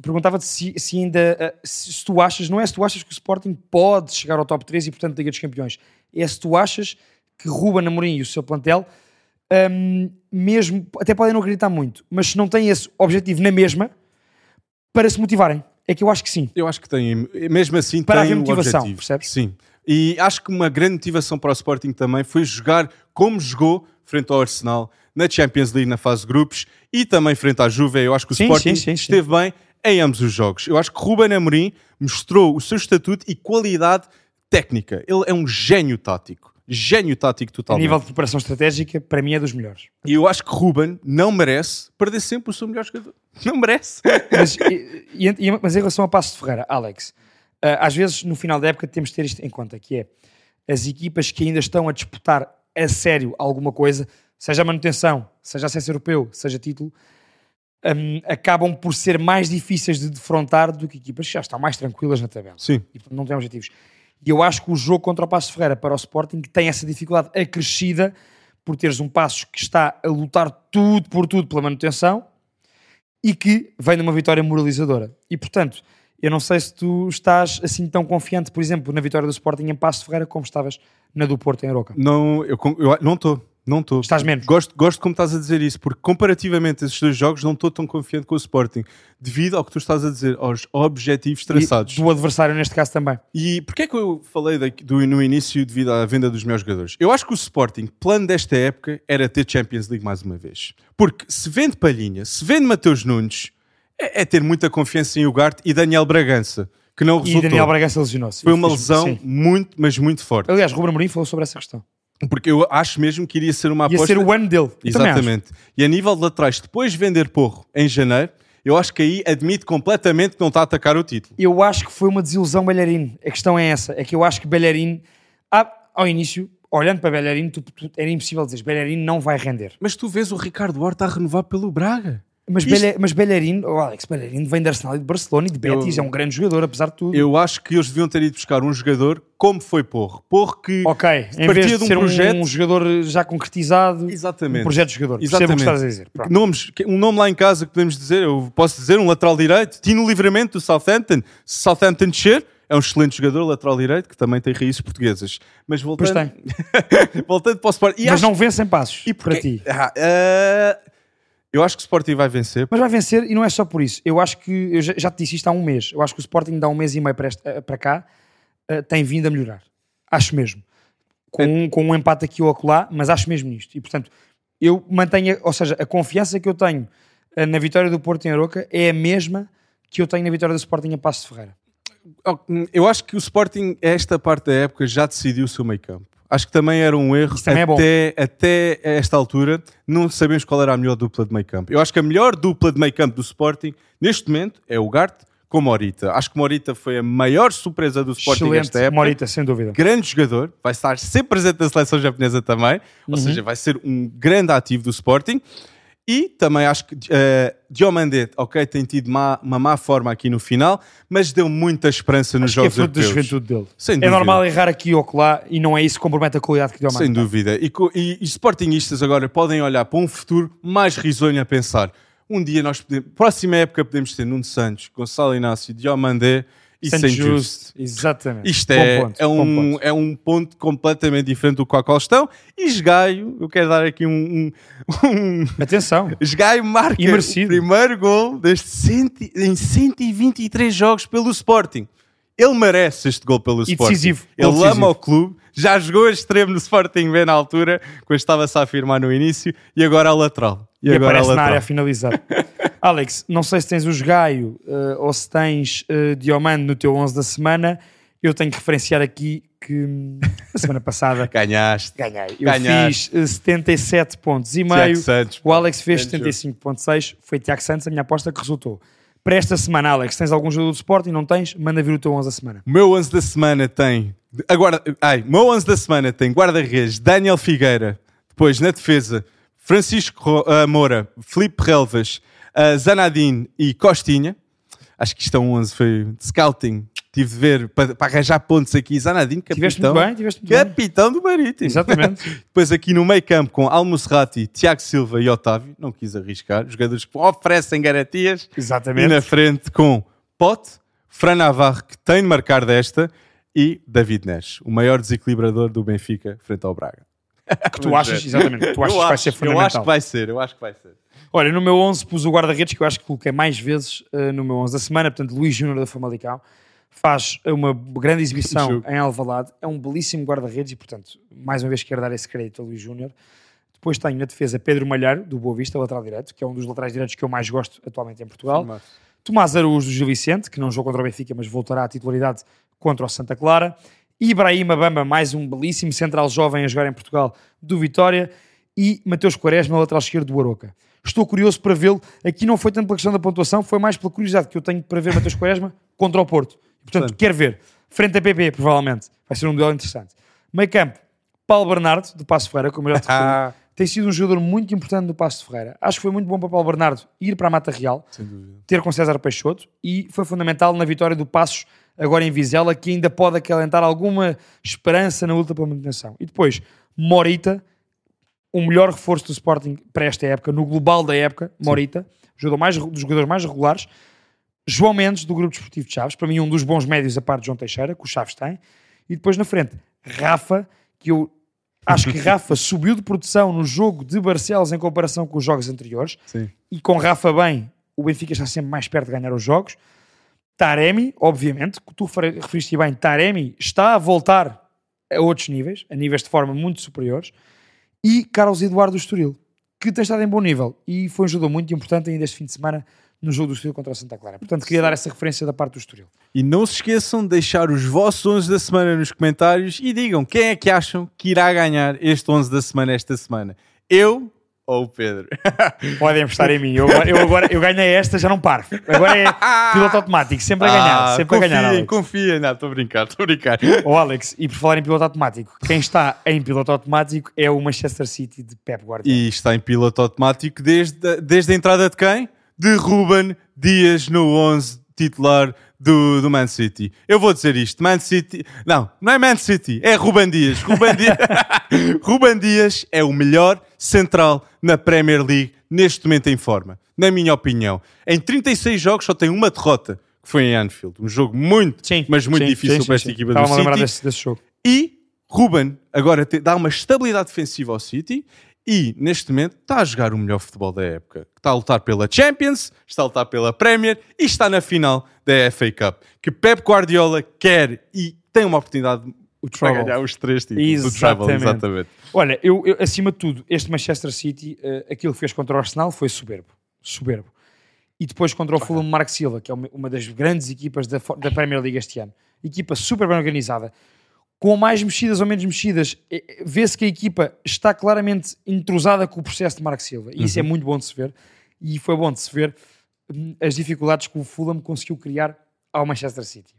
perguntava-te se, se ainda eh, se, se tu achas, não é se tu achas que o Sporting pode chegar ao top 3 e portanto Liga dos Campeões, é se tu achas que Ruben Amorim e o seu plantel hum, mesmo, até podem não acreditar muito, mas se não têm esse objetivo na mesma para se motivarem, é que eu acho que sim. eu acho que tem, mesmo assim, Para tem haver motivação, objetivo. percebes? Sim. E acho que uma grande motivação para o Sporting também foi jogar como jogou frente ao Arsenal na Champions League na fase de grupos e também frente à Juve. Eu acho que o Sim, Sporting sim, sim. esteve bem em ambos os jogos. Eu acho que Ruben Amorim mostrou o seu estatuto e qualidade técnica. Ele é um gênio tático. Gênio tático A totalmente. nível de preparação estratégica, para mim é dos melhores. E eu acho que Ruben não merece perder sempre o seu melhor jogador. Não merece. Mas, e- e- mas em relação a Passo de Ferreira, Alex, ah, às vezes no final da época temos de ter isto em conta, que é as equipas que ainda estão a disputar a sério alguma coisa, seja a manutenção, seja acesso europeu, seja título, hum, acabam por ser mais difíceis de defrontar do que equipas que já estão mais tranquilas na tabela Sim. e não têm objetivos. E eu acho que o jogo contra o Passo Ferreira para o Sporting tem essa dificuldade acrescida por teres um Passo que está a lutar tudo por tudo pela manutenção e que vem de uma vitória moralizadora. E portanto, eu não sei se tu estás assim tão confiante, por exemplo, na vitória do Sporting em Passo Ferreira como estavas na do Porto em Aroca. Não, eu, eu não estou. Não estou. Estás menos? Gosto, gosto como estás a dizer isso, porque comparativamente a esses dois jogos não estou tão confiante com o Sporting, devido ao que tu estás a dizer, aos objetivos traçados. E do adversário neste caso também. E porquê é que eu falei do, no início devido à venda dos meus jogadores? Eu acho que o Sporting, plano desta época, era ter Champions League mais uma vez. Porque se vende Palhinha, se vende Mateus Nunes, é, é ter muita confiança em Ugarte e Daniel Bragança, que não E resultou. Daniel Bragança lesionou-se. Foi uma Sim. lesão muito, mas muito forte. Aliás, Ruben Amorim falou sobre essa questão. Porque eu acho mesmo que iria ser uma Ia aposta... ser o ano dele. Exatamente. E a nível de laterais, depois de vender Porro em janeiro, eu acho que aí admite completamente que não está a atacar o título. Eu acho que foi uma desilusão Belharino. A questão é essa. É que eu acho que Belharino, ah, ao início, olhando para tu- tu- era impossível dizer Belharino não vai render. Mas tu vês o Ricardo Horta a renovar pelo Braga. Mas, Isto- Belha- mas Belharino, oh Alex, Belharino vem de Arsenal e de Barcelona e de Betis, é um grande jogador, apesar de tudo. Eu acho que eles deviam ter ido buscar um jogador como foi Porro. Porro que ok, em partia vez de, um ser um- projeto- um, jogador já concretizado, Exatamente. um projeto de jogador. O que Exatamente. estás a dizer. Pronto. Nomes, um nome lá em casa que podemos dizer, eu posso dizer, um lateral direito, Tino Livramento do Southampton. Se Southampton descer, É um excelente jogador, lateral direito, que também tem raízes portuguesas. Mas voltando, voltando para o Sporting. Mas acho- não vencem passos e para porque- ti. Ah, ah, eu acho que o Sporting vai vencer. Mas vai vencer e não é só por isso. Eu acho que, eu já, já te disse isto há um mês, eu acho que o Sporting dá um mês e meio para, eh, para cá, eh, tem vindo a melhorar. Acho mesmo. Com, um, com um empate aqui ou acolá, mas acho mesmo nisto. E portanto, eu mantenho, ou seja, a confiança que eu tenho eh, na vitória do Porto em Aroca é a mesma que eu tenho na vitória do Sporting em Passo de Ferreira. Eu acho que o Sporting, esta parte da época, já decidiu o seu meio campo. Acho que também era um erro Isso também é até, até esta altura. Não sabemos qual era a melhor dupla de meio campo. Eu acho que a melhor dupla de meio campo do Sporting, neste momento, é o Garte com Morita. Acho que Morita foi a maior surpresa do Sporting Excelente, nesta época. Morita, sem dúvida. grande jogador, vai estar sempre presente na seleção japonesa também, ou seja, vai ser um grande ativo do Sporting. E também acho que uh, Diomandé, ok, tem tido má- uma má forma aqui no final, mas deu muita esperança nos Acho que é jogos fruto da juventude dele. Sem É dúvida. normal errar aqui ou acolá e não é isso que compromete a qualidade que a Sem dúvida. E, e, e Sportingistas agora podem olhar para um futuro mais risonho a pensar. Um dia nós podemos, próxima época podemos ter Nuno Santos, Gonçalo Inácio, Diomandé e Saint Saint Just. Just. Exatamente. Isto é, ponto, é, um, ponto. é um ponto completamente diferente do qual estão. E Esgaio, eu quero dar aqui um. um, um Atenção. Esgaio marca merecido. o primeiro gol deste cento, em 123 jogos pelo Sporting. Ele merece este gol pelo E Sporting. decisivo, Ele decisivo. ama o clube, já jogou a extremo no Sporting B na altura, quando estava-se a afirmar no início, e agora a lateral. E, agora a aparece na área a finalizar. Alex, não sei se tens o Gaio ou se tens uh, Diomande no teu 11 da semana. Eu tenho que referenciar aqui que hum, na semana passada Ganhaste. ganhei. Eu Ganhaste. fiz uh, 77 pontos e meio. Santos. O Alex fez Grande 75.6. Foi Tiago Santos a minha aposta que resultou. Para esta semana, Alex, tens algum jogador do Sporting? Não tens? Manda vir o teu 11 da semana. O meu 11 da semana tem. Agora, ai, meu 11 da semana tem guarda-redes Daniel Figueira, depois na defesa Francisco ah, Moura, Felipe Relvas, ah, Zanadine e Costinha. Acho que isto é um 11, foi de scouting. Tive de ver para, para arranjar pontos aqui. Zanadine, capitão. Tiveste muito bem, tiveste muito bem. capitão do Marítimo. Exatamente. Depois aqui no meio campo com Almusrati, Tiago Silva e Otávio. Não quis arriscar. Jogadores que oferecem garantias. E Exatamente. na frente com Pote, Fran Navarro, que tem de marcar desta, e David Neres, o maior desequilibrador do Benfica frente ao Braga. Que tu achas, exatamente, tu achas eu que vai ser Eu fundamental. acho que vai ser, eu acho que vai ser. Olha, no meu 11 pus o guarda-redes, que eu acho que coloquei mais vezes eh, no meu 11 da semana, portanto, Luís Júnior da Famalicão. Faz uma grande exibição Jogo. em Alvalade, é um belíssimo guarda-redes e, portanto, mais uma vez quero dar esse crédito a Luís Júnior. Depois tenho na defesa Pedro Malheiro, do Boa Vista, lateral direito, que é um dos laterais direitos que eu mais gosto atualmente em Portugal. Tomás Araújo do Gil Vicente, que não jogou contra o Benfica, mas voltará à titularidade contra o Santa Clara. Ibrahima Bamba, mais um belíssimo central jovem a jogar em Portugal do Vitória. E Mateus Quaresma, lateral esquerdo do Aroca. Estou curioso para vê-lo. Aqui não foi tanto pela questão da pontuação, foi mais pela curiosidade que eu tenho para ver Mateus Quaresma contra o Porto. Portanto, Sim. quero ver. Frente a PP, provavelmente. Vai ser um duelo interessante. Meio campo, Paulo Bernardo, do Passo Ferreira, como eu já te referi. Tem sido um jogador muito importante no Passo de Ferreira. Acho que foi muito bom para Paulo Bernardo ir para a Mata Real, ter com César Peixoto e foi fundamental na vitória do Passos agora em Vizela, que ainda pode acalentar alguma esperança na luta pela manutenção. E depois, Morita, o melhor reforço do Sporting para esta época, no global da época, Morita, jogador mais, dos jogadores mais regulares. João Mendes, do Grupo Desportivo de Chaves, para mim um dos bons médios a par de João Teixeira, que o Chaves tem. E depois na frente, Rafa, que eu acho que Rafa subiu de produção no jogo de Barcelos em comparação com os jogos anteriores Sim. e com Rafa bem, o Benfica está sempre mais perto de ganhar os jogos. Taremi, obviamente, que tu referiste bem, Taremi está a voltar a outros níveis, a níveis de forma muito superiores. E Carlos Eduardo do Estoril, que tem estado em bom nível e foi um jogador muito importante ainda este fim de semana no jogo do Estoril contra o Santa Clara. Portanto, queria dar essa referência da parte do Estoril. E não se esqueçam de deixar os vossos 11 da semana nos comentários e digam quem é que acham que irá ganhar este 11 da semana esta semana. Eu ou o Pedro? Podem apostar em mim. Eu agora, eu, agora, eu ganhei esta, já não paro. Agora é piloto automático, sempre a ganhar. Ah, sempre a ganhar. Alex. confiem. Não, estou a brincar, estou a brincar. Ó Alex, e por falar em piloto automático, quem está em piloto automático é o Manchester City de Pep Guardiola. E está em piloto automático desde, desde a entrada de quem? De Ruben Dias no 11 titular do, do Man City. Eu vou dizer isto, Man City... Não, não é Man City, é Ruben Dias. Ruben Dias, Ruben Dias é o melhor central na Premier League neste momento em forma, na minha opinião. Em 36 jogos só tem uma derrota que foi em Anfield. Um jogo muito, Sim, mas muito sim, difícil sim, para esta equipa do City. desse, desse jogo. E Ruben agora te- dá uma estabilidade defensiva ao City e neste momento está a jogar o melhor futebol da época. Está a lutar pela Champions, está a lutar pela Premier e está na final da FA Cup. Que Pep Guardiola quer e tem uma oportunidade para Trouble. ganhar os três títulos do Treble. Exatamente. Exatamente. Olha, eu, eu, acima de tudo, este Manchester City, eh, aquilo que fez contra o Arsenal foi soberbo. Soberbo. E depois contra o Fulham Marco Silva, que é uma, uma das grandes equipas da, da Premier League este ano. Equipa super bem organizada. Com mais mexidas ou menos mexidas, eh, eh, vê-se que a equipa está claramente entrosada com o processo de Marco Silva. E isso é muito bom de se ver. E foi bom de se ver hum, as dificuldades que o Fulham conseguiu criar ao Manchester City.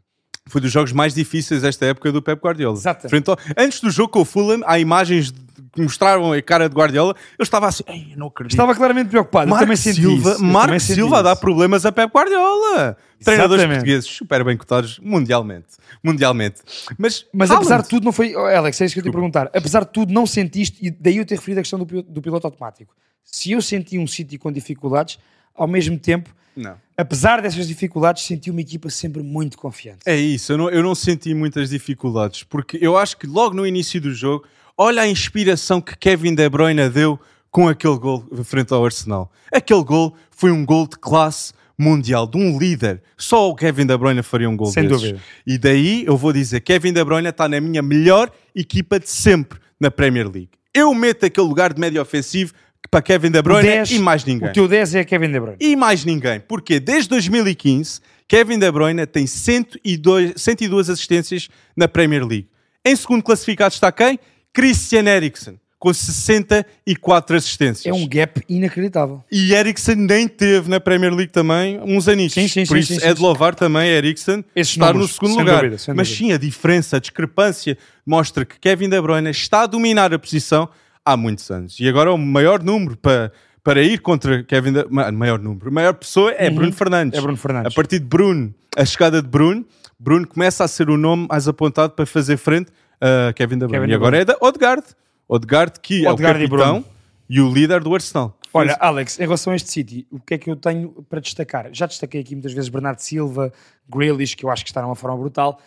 Foi dos jogos mais difíceis desta época do Pep Guardiola. Exatamente. Ao- Antes do jogo com o Fulham, há imagens de- mostraram a cara de Guardiola. Eu estava assim, Ei, não acredito. Estava claramente preocupado. eu Marco também senti Silva, isso. Marco Silva isso. dar problemas a Pep Guardiola. Treinadores Exatamente. portugueses super bem cotados mundialmente. Mundialmente. Mas, Mas apesar de tudo, não foi. Oh, Alex, é isso que eu te ia perguntar. Apesar de tudo, não sentiste, e daí eu ter referido a questão do, do piloto automático. Se eu senti um City com dificuldades, ao mesmo tempo, Não. apesar dessas dificuldades, senti uma equipa sempre muito confiante. É isso, eu não, eu não senti muitas dificuldades, porque eu acho que logo no início do jogo, olha a inspiração que Kevin De Bruyne deu com aquele gol frente ao Arsenal. Aquele gol foi um gol de classe mundial, de um líder. Só o Kevin De Bruyne faria um gol Sem desses. dúvida. E daí eu vou dizer, Kevin De Bruyne está na minha melhor equipa de sempre na Premier League. Eu meto aquele lugar de médio ofensivo para Kevin De Bruyne 10 e mais ninguém. O teu 10 é Kevin De Bruyne. E mais ninguém. Porque desde 2015, Kevin De Bruyne tem 102, 102 assistências na Premier League. Em segundo classificado está quem? Christian Eriksen, com 64 assistências. É um gap inacreditável. E Eriksen nem teve na Premier League também uns anitos. Sim, sim, Por sim, isso sim, é sim, de louvar também Eriksen Esses estar no números, segundo sem lugar. dúvida, Mas dúvida. sim, a diferença, a discrepância mostra que Kevin De Bruyne está a dominar a posição há muitos anos. E agora o maior número para, para ir contra Kevin De ma- maior número, a maior pessoa é Bruno Fernandes. É Bruno Fernandes. A partir de Bruno, a chegada de Bruno, Bruno começa a ser o nome mais apontado para fazer frente a Kevin De Bruyne. Kevin e agora é da Odegaard. Odegaard que Odegaard é e o capitão Bruno. e, o líder do Arsenal. Olha, Alex, em relação a este City, o que é que eu tenho para destacar? Já destaquei aqui muitas vezes Bernardo Silva, Grealish, que eu acho que está numa forma brutal.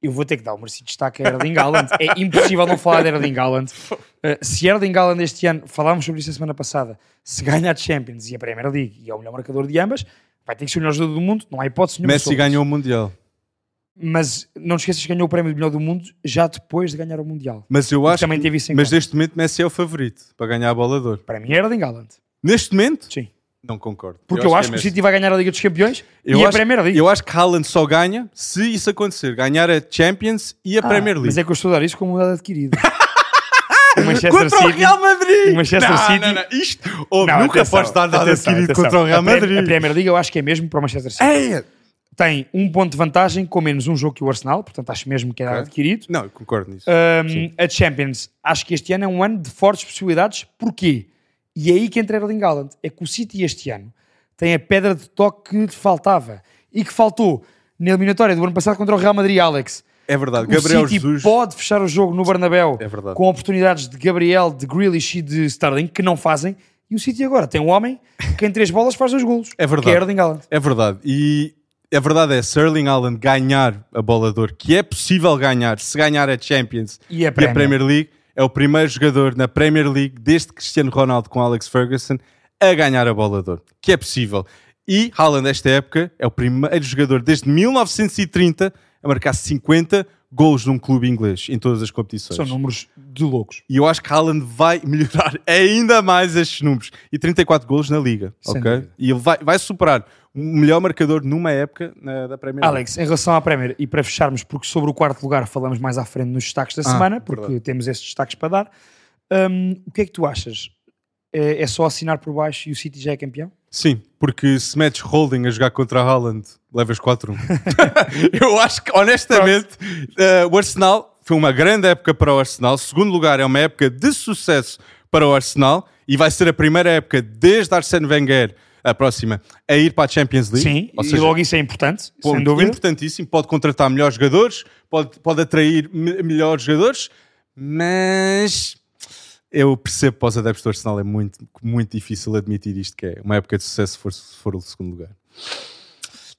Eu vou ter que dar o merecido destaque a Erling Haaland. É impossível não falar de Erling Haaland. Uh, se Erling Haaland este ano, falámos sobre isso a semana passada, se ganha a Champions e a Premier League e é o melhor marcador de ambas, vai ter que ser o melhor jogador do mundo, não há hipótese nenhuma. Messi ganhou o. Mundial. Mas não esqueças que ganhou o prémio de melhor do mundo já depois de ganhar o Mundial. Mas eu acho também que, teve isso em mas conta. neste momento Messi é o favorito para ganhar a bola de ouro. Para mim é Erling Haaland. Neste momento, Sim. não concordo. Porque eu, acho, é que o. City vai ganhar a Liga dos Campeões eu e a acho, Premier League. Eu acho que Haaland só ganha se isso acontecer. Ganhar a Champions e a Ah, Premier League. Mas é que eu estou a dar isso como um dado adquirido. o Manchester Contra o City. Real Madrid! o Manchester não, City- Não, não, Isto... Oh, Não, nunca atenção, podes dar dado atenção, adquirido atenção. contra o Real A Pre- Madrid. A Premier League eu acho que é mesmo para o Manchester City. É. Tem um ponto de vantagem com menos um jogo que o Arsenal, portanto acho mesmo que é dado Ok. adquirido. Não, eu concordo nisso. Um, a Champions, acho que este ano é um ano de fortes possibilidades. Porquê? E é aí que entra Erling Haaland. É que o City este ano tem a pedra de toque que lhe faltava e que faltou na eliminatória do ano passado contra o Real Madrid, Alex. É verdade. O Gabriel City Jesus... pode fechar o jogo no Bernabéu É com oportunidades de Gabriel, de Grealish e de Sterling que não fazem. E o City agora tem um homem que em três bolas faz dois golos. É verdade. Que é Erling Haaland. É verdade. E a verdade é, se Erling Haaland ganhar a bola de ouro, que é possível ganhar, se ganhar a Champions E a Premier. League, é o primeiro jogador na Premier League, desde Cristiano Ronaldo com Alex Ferguson, a ganhar a bola de ouro. Que é possível. E Haaland, esta época, é o primeiro jogador desde 1930 a marcar 50 gols num clube inglês em todas as competições. São números de loucos. E eu acho que Haaland vai melhorar ainda mais estes números. E 34 golos na Liga, Sem ok? dúvida. E ele vai, vai superar o melhor marcador numa época na- da Premier League. Alex, em relação à Premier, e para fecharmos, porque sobre o quarto lugar falamos mais à frente nos destaques da Ah, semana, porque verdade. temos esses destaques para dar. Hum, o que é que tu achas? É, é só assinar por baixo e o City já é campeão? Sim, porque se metes Holding a jogar contra Haaland, levas 4-1. eu acho que, honestamente, eh, o Arsenal foi uma grande época para o Arsenal. Segundo lugar, é uma época de sucesso para o Arsenal e vai ser a primeira época desde Arsene Wenger, a próxima, a ir para a Champions League. Sim, Ou e seja, logo isso é importante, ponto sem dúvida. importantíssimo. Pode contratar melhores jogadores, pode, pode atrair me- melhores jogadores, mas eu percebo para os adeptos do Arsenal é muito, muito difícil admitir isto, que é uma época de sucesso se for, se for o segundo lugar.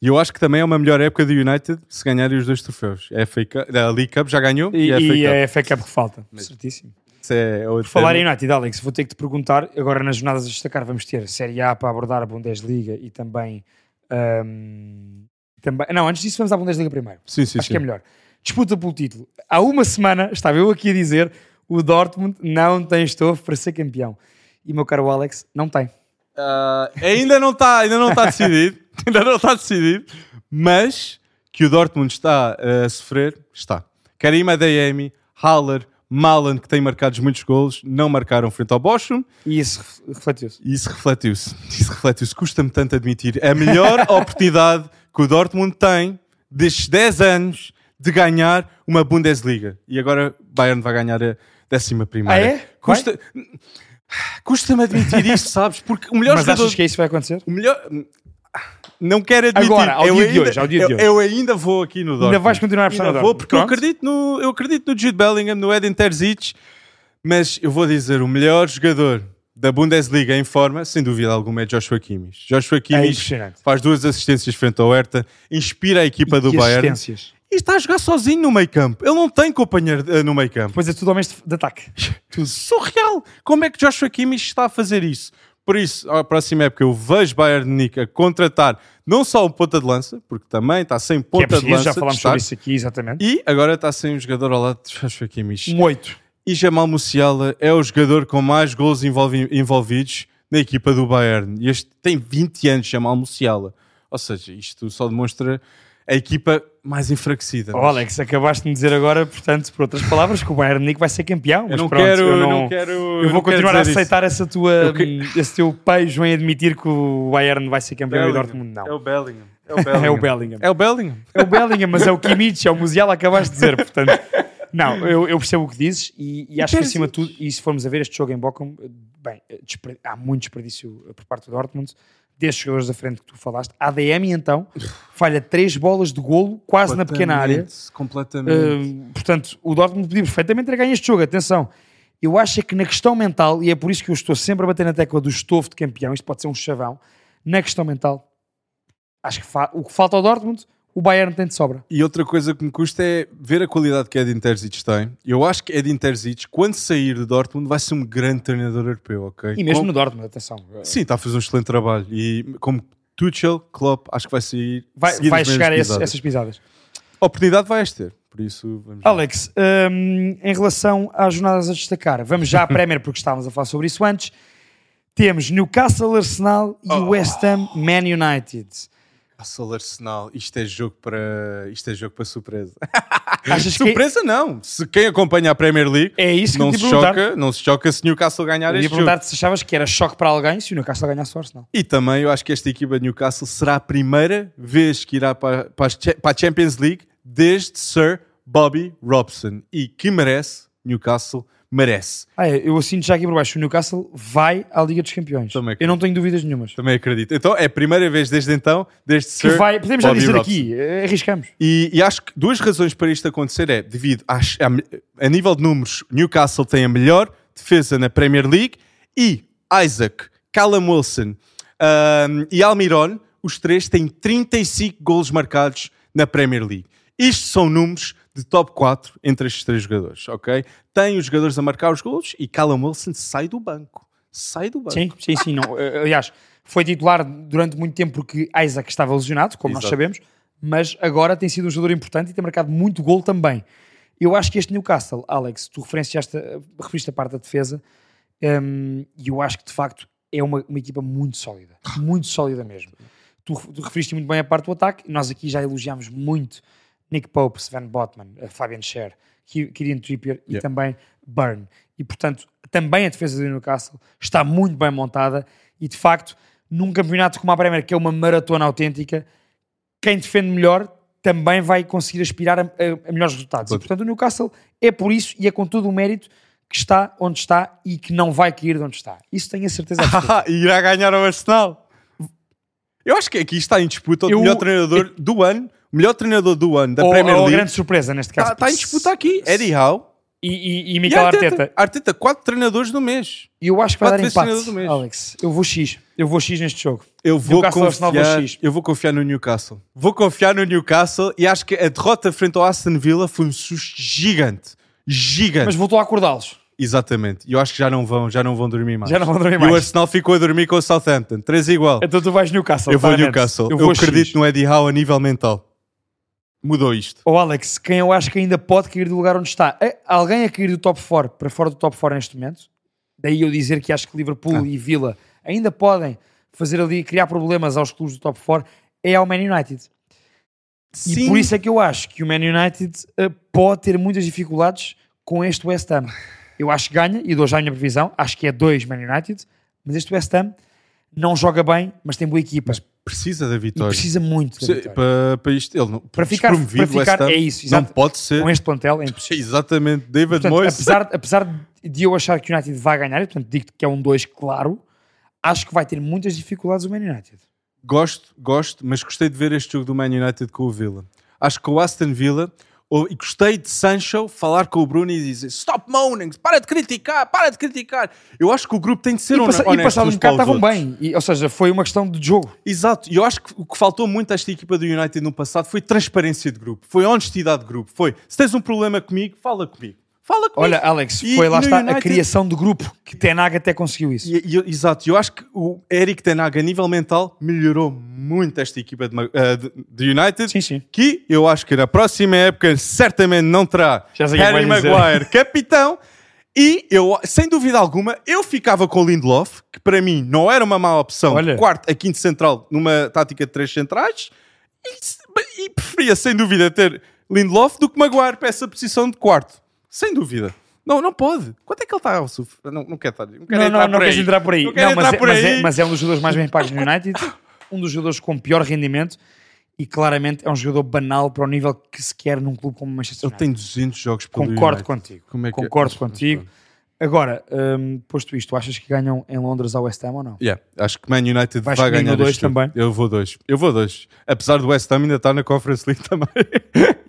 E eu acho que também é uma melhor época do United se ganharem os dois troféus. A, FA Cup, a League Cup já ganhou E, e, a FA e Cup. a FA Cup que falta. Certíssimo. Isso é outro Por falar em. United, Alex, vou ter que te perguntar, agora nas jornadas a destacar vamos ter Série A para abordar a Bundesliga e também... ahm, também não, antes disso vamos à Bundesliga primeiro. Sim, sim, Acho sim. que é melhor. Disputa pelo título. Há uma semana estava eu aqui a dizer o Dortmund não tem estofo para ser campeão. E meu caro Alex, não tem. Ah, ainda não está ainda não está decidido. ainda não está decidido. Mas que o Dortmund está a sofrer, está. Karim Adeyemi, Haller, Malan, que têm marcados muitos golos, não marcaram frente ao Bochum. E isso ref- refletiu-se. Isso refletiu-se. Isso refletiu-se. Custa-me tanto admitir. A melhor oportunidade que o Dortmund tem destes 10 anos de ganhar uma Bundesliga. E agora Bayern vai ganhar a décima primeira. Ah, é? Custa... Custa-me admitir isto, sabes? Porque o melhor Mas jogador... achas que isso vai acontecer? O melhor... Não quero admitir. Agora, ao eu dia de ainda, hoje, ao dia de eu, hoje. eu ainda vou aqui no Dortmund. vais continuar a apostar Ainda no vou, Dortmund. porque eu Pronto. acredito, no, eu acredito no Jude Bellingham, no Edin Terzic, mas eu vou dizer, o melhor jogador da Bundesliga em forma, sem dúvida alguma, é Joshua Kimmich. Joshua É Kimmich impressionante. faz duas assistências frente ao Hertha, inspira a equipa do e Bayern assistências. e está a jogar sozinho no meio campo. Ele não tem companheiro eh, no meio campo. Depois é tudo homens de, de ataque. Surreal. Como é que Joshua Kimmich está a fazer isso? Por isso, à próxima época, eu vejo Bayern de Munique a contratar não só um ponta de lança, porque também está sem é ponta de preciso, lança. já falámos de sobre isso aqui, exatamente. E agora está sem um jogador ao lado de Joshua Kimmich. Um 8. E Jamal Musiala é o jogador com mais gols envolvi- envolvidos na equipa do Bayern. E este tem 20 anos, Jamal Musiala. Ou seja, isto só demonstra a equipa mais enfraquecida. Oh, Alex, acabaste de me dizer agora, portanto, por outras palavras, que o Bayern Munique vai ser campeão. eu Mas não pronto, quero, eu não, não quero. eu vou não quero continuar a isso. aceitar essa tua, que- hum, esse teu pejo em admitir que o Bayern vai ser campeão e o Bellingham. Dortmund não. É o Bellingham. É o Bellingham. É o Bellingham. É o Bellingham. É o Bellingham, mas é o Kimmich, é o Musiala, acabaste de dizer, portanto. Não, eu, eu percebo o que dizes e, e acho que acima de tudo, e se formos a ver este jogo em Bochum, bem, há muito desperdício por parte do Dortmund, destes jogadores da frente que tu falaste. A ADM, então, falha três bolas de golo, quase na pequena área. Completamente. Uh, portanto, o Dortmund podia perfeitamente ter ganho este jogo. Atenção, eu acho é que na questão mental, e é por isso que eu estou sempre a bater na tecla do estofo de campeão, isto pode ser um chavão, na questão mental, acho que o que falta ao Dortmund, o Bayern tem de sobra. E outra coisa que me custa é ver a qualidade que Edin Terzic tem. Eu acho que Edin Terzic, quando sair de Dortmund, vai ser um grande treinador europeu, ok? E mesmo Com- no Dortmund, atenção. Sim, está a fazer um excelente trabalho. E como Tuchel, Klopp, acho que vai sair. Vai, vai chegar a esse- essas pisadas. A oportunidade vai as ter. Por isso, vamos. Alex, hum, em relação às jornadas a destacar, vamos já à Premier, porque estávamos a falar sobre isso antes. Temos Newcastle, Arsenal e o West Ham Man United. Castle Arsenal, isto é jogo para. Isto é jogo para surpresa. Achas que surpresa não. Se quem acompanha a Premier League é isso que não se, choca, não se choca se Newcastle ganhar Eu este jogo. perguntar-te se achavas que era choque para alguém se o Newcastle ganhasse o Arsenal. E também eu acho que esta equipa de Newcastle será a primeira vez que irá para, para a Champions League desde Sir Bobby Robson. E que merece, Newcastle merece. Ah, é, eu assino já aqui por baixo. O Newcastle vai à Liga dos Campeões. Também eu não tenho dúvidas nenhumas. Também acredito. Então é a primeira vez desde então, desde Que Sir vai, podemos já Bobby dizer Robson. aqui, eh, arriscamos. E, e acho que duas razões para isto acontecer é devido às- a, a nível de números, Newcastle tem a melhor defesa na Premier League e Isaac, Callum Wilson ahm, e Almiron, os três têm 35 golos marcados na Premier League. Isto são números de top 4 entre estes três jogadores, ok? Tem os jogadores a marcar os golos e Callum Wilson sai do banco. Sai do banco. Sim, sim, sim. Não. Eh, Aliás, foi titular durante muito tempo porque Isaac estava lesionado, como nós Exato. sabemos, mas agora tem sido um jogador importante e tem marcado muito gol também. Eu acho que este Newcastle, Alex, tu referenciaste, eh, referiste a parte da defesa, ehm, e eu acho que de facto é uma, uma equipa muito sólida, muito sólida mesmo. Tu, tu referiste muito bem a parte do ataque, nós aqui já elogiámos muito Nick Pope, Sven Botman, eh, Fabian Scher, Ki- Kieran Trippier e Yeah. também Burn. E portanto, também a defesa do Newcastle está muito bem montada e de facto, num campeonato como a Premier, que é uma maratona autêntica, quem defende melhor também vai conseguir aspirar a, a- a melhores resultados. E, portanto, o Newcastle é por isso e é com todo o mérito que está onde está e que não vai cair de onde está. Isso tenho a certeza absoluta. e irá ganhar ao Arsenal. Eu acho que aqui está em disputa o Eu- melhor treinador do ano, o melhor treinador do ano da ou, Premier ou League. grande surpresa neste caso. Está, está em disputa aqui. Eddie Howe e, e, e E Arteta. Arteta, quatro treinadores no mês. E eu acho que vai Quatro dar empate, treinador do mês. Alex. Eu vou X. Eu vou X neste jogo. Eu vou, Newcastle Arsenal, vou confiar, X. eu vou confiar no Newcastle. Vou confiar no Newcastle e acho que a derrota frente ao Aston Villa foi um susto gigante. Gigante. Mas voltou a acordá-los. Exatamente. E eu acho que já não vão, já não vão dormir mais. Já não vão dormir E o mais. Arsenal ficou a dormir com o Southampton. Três igual. Então tu vais Newcastle. eu vou claramente. Newcastle. Eu, vou acredito X. no Eddie Howe a nível mental. Mudou isto. Ô Alex, quem eu acho que ainda pode cair do lugar onde está? É alguém a cair do top 4 para fora do top 4 neste momento? Daí eu dizer que acho que Liverpool Ah. e Villa ainda podem fazer ali, criar problemas aos clubes do top 4 é ao Man United. E por isso é que eu acho que o Man United eh, pode ter muitas dificuldades com este West Ham. Eu acho que ganha, e dou já a minha previsão, acho que é 2 Man United, mas este West Ham não joga bem, mas tem boa equipa. precisa da e vitória. precisa muito da Se- vitória. para, para isto, ele não, Para ficar- para ficar- é isso, Não exato. pode ser. Com este plantel é impossível. Exatamente. David Portanto, Moyes. apesar, apesar de eu achar que o United vai ganhar, e portanto digo que é um 2 claro, acho que vai ter muitas dificuldades o Man United. Gosto, gosto, mas gostei de ver este jogo do Man United com o Villa. Acho que o Aston Villa, e gostei de Sancho falar com o Bruno e dizer stop moaning, para de criticar, para de criticar. Eu acho que o grupo tem de ser E, hone- passa, e honesto passado um bocado estavam bem, E, ou seja, foi uma questão de jogo. Exato, e eu acho que o que faltou muito a esta equipa do United no passado foi transparência de grupo, foi honestidade de grupo, foi se tens um problema comigo, fala comigo. Fala comigo. Olha, Alex, E- foi lá está a United- criação de grupo que Tenag até conseguiu isso. E- e- exato, eu acho que o Eric Ten Hag a nível mental melhorou muito esta equipa de, eh, de- United. Sim, sim. Que eu acho que na próxima época certamente não terá é Harry. Maguire capitão. E eu, sem dúvida alguma, eu ficava com o Lindelof, que para mim não era uma má opção, Olha. de quarto a quinto central numa tática de três centrais, e, e preferia sem dúvida ter Lindelof do que Maguire para essa posição de quarto. Sem dúvida. Não, não pode. Quanto é que ele está ao suf... Não, não quer estar. Não, quer Não, entrar não, não por queres entrar por aí. Não quero Não, mas, entrar é, por mas, é, aí. mas é um dos jogadores mais bem pagos no United, um dos jogadores com pior rendimento e claramente é um jogador banal para o nível que se quer num clube como o Manchester Ele United. tem 200 jogos pelo Concordo United. contigo. É é? Concordo Mas- contigo. Agora, hum, posto isto, achas que ganham em Londres ao West Ham ou não? Yeah, acho que Man United Vais vai ganhar dois também? Eu vou dois. Eu vou dois. Apesar do West Ham ainda estar na Conference League também.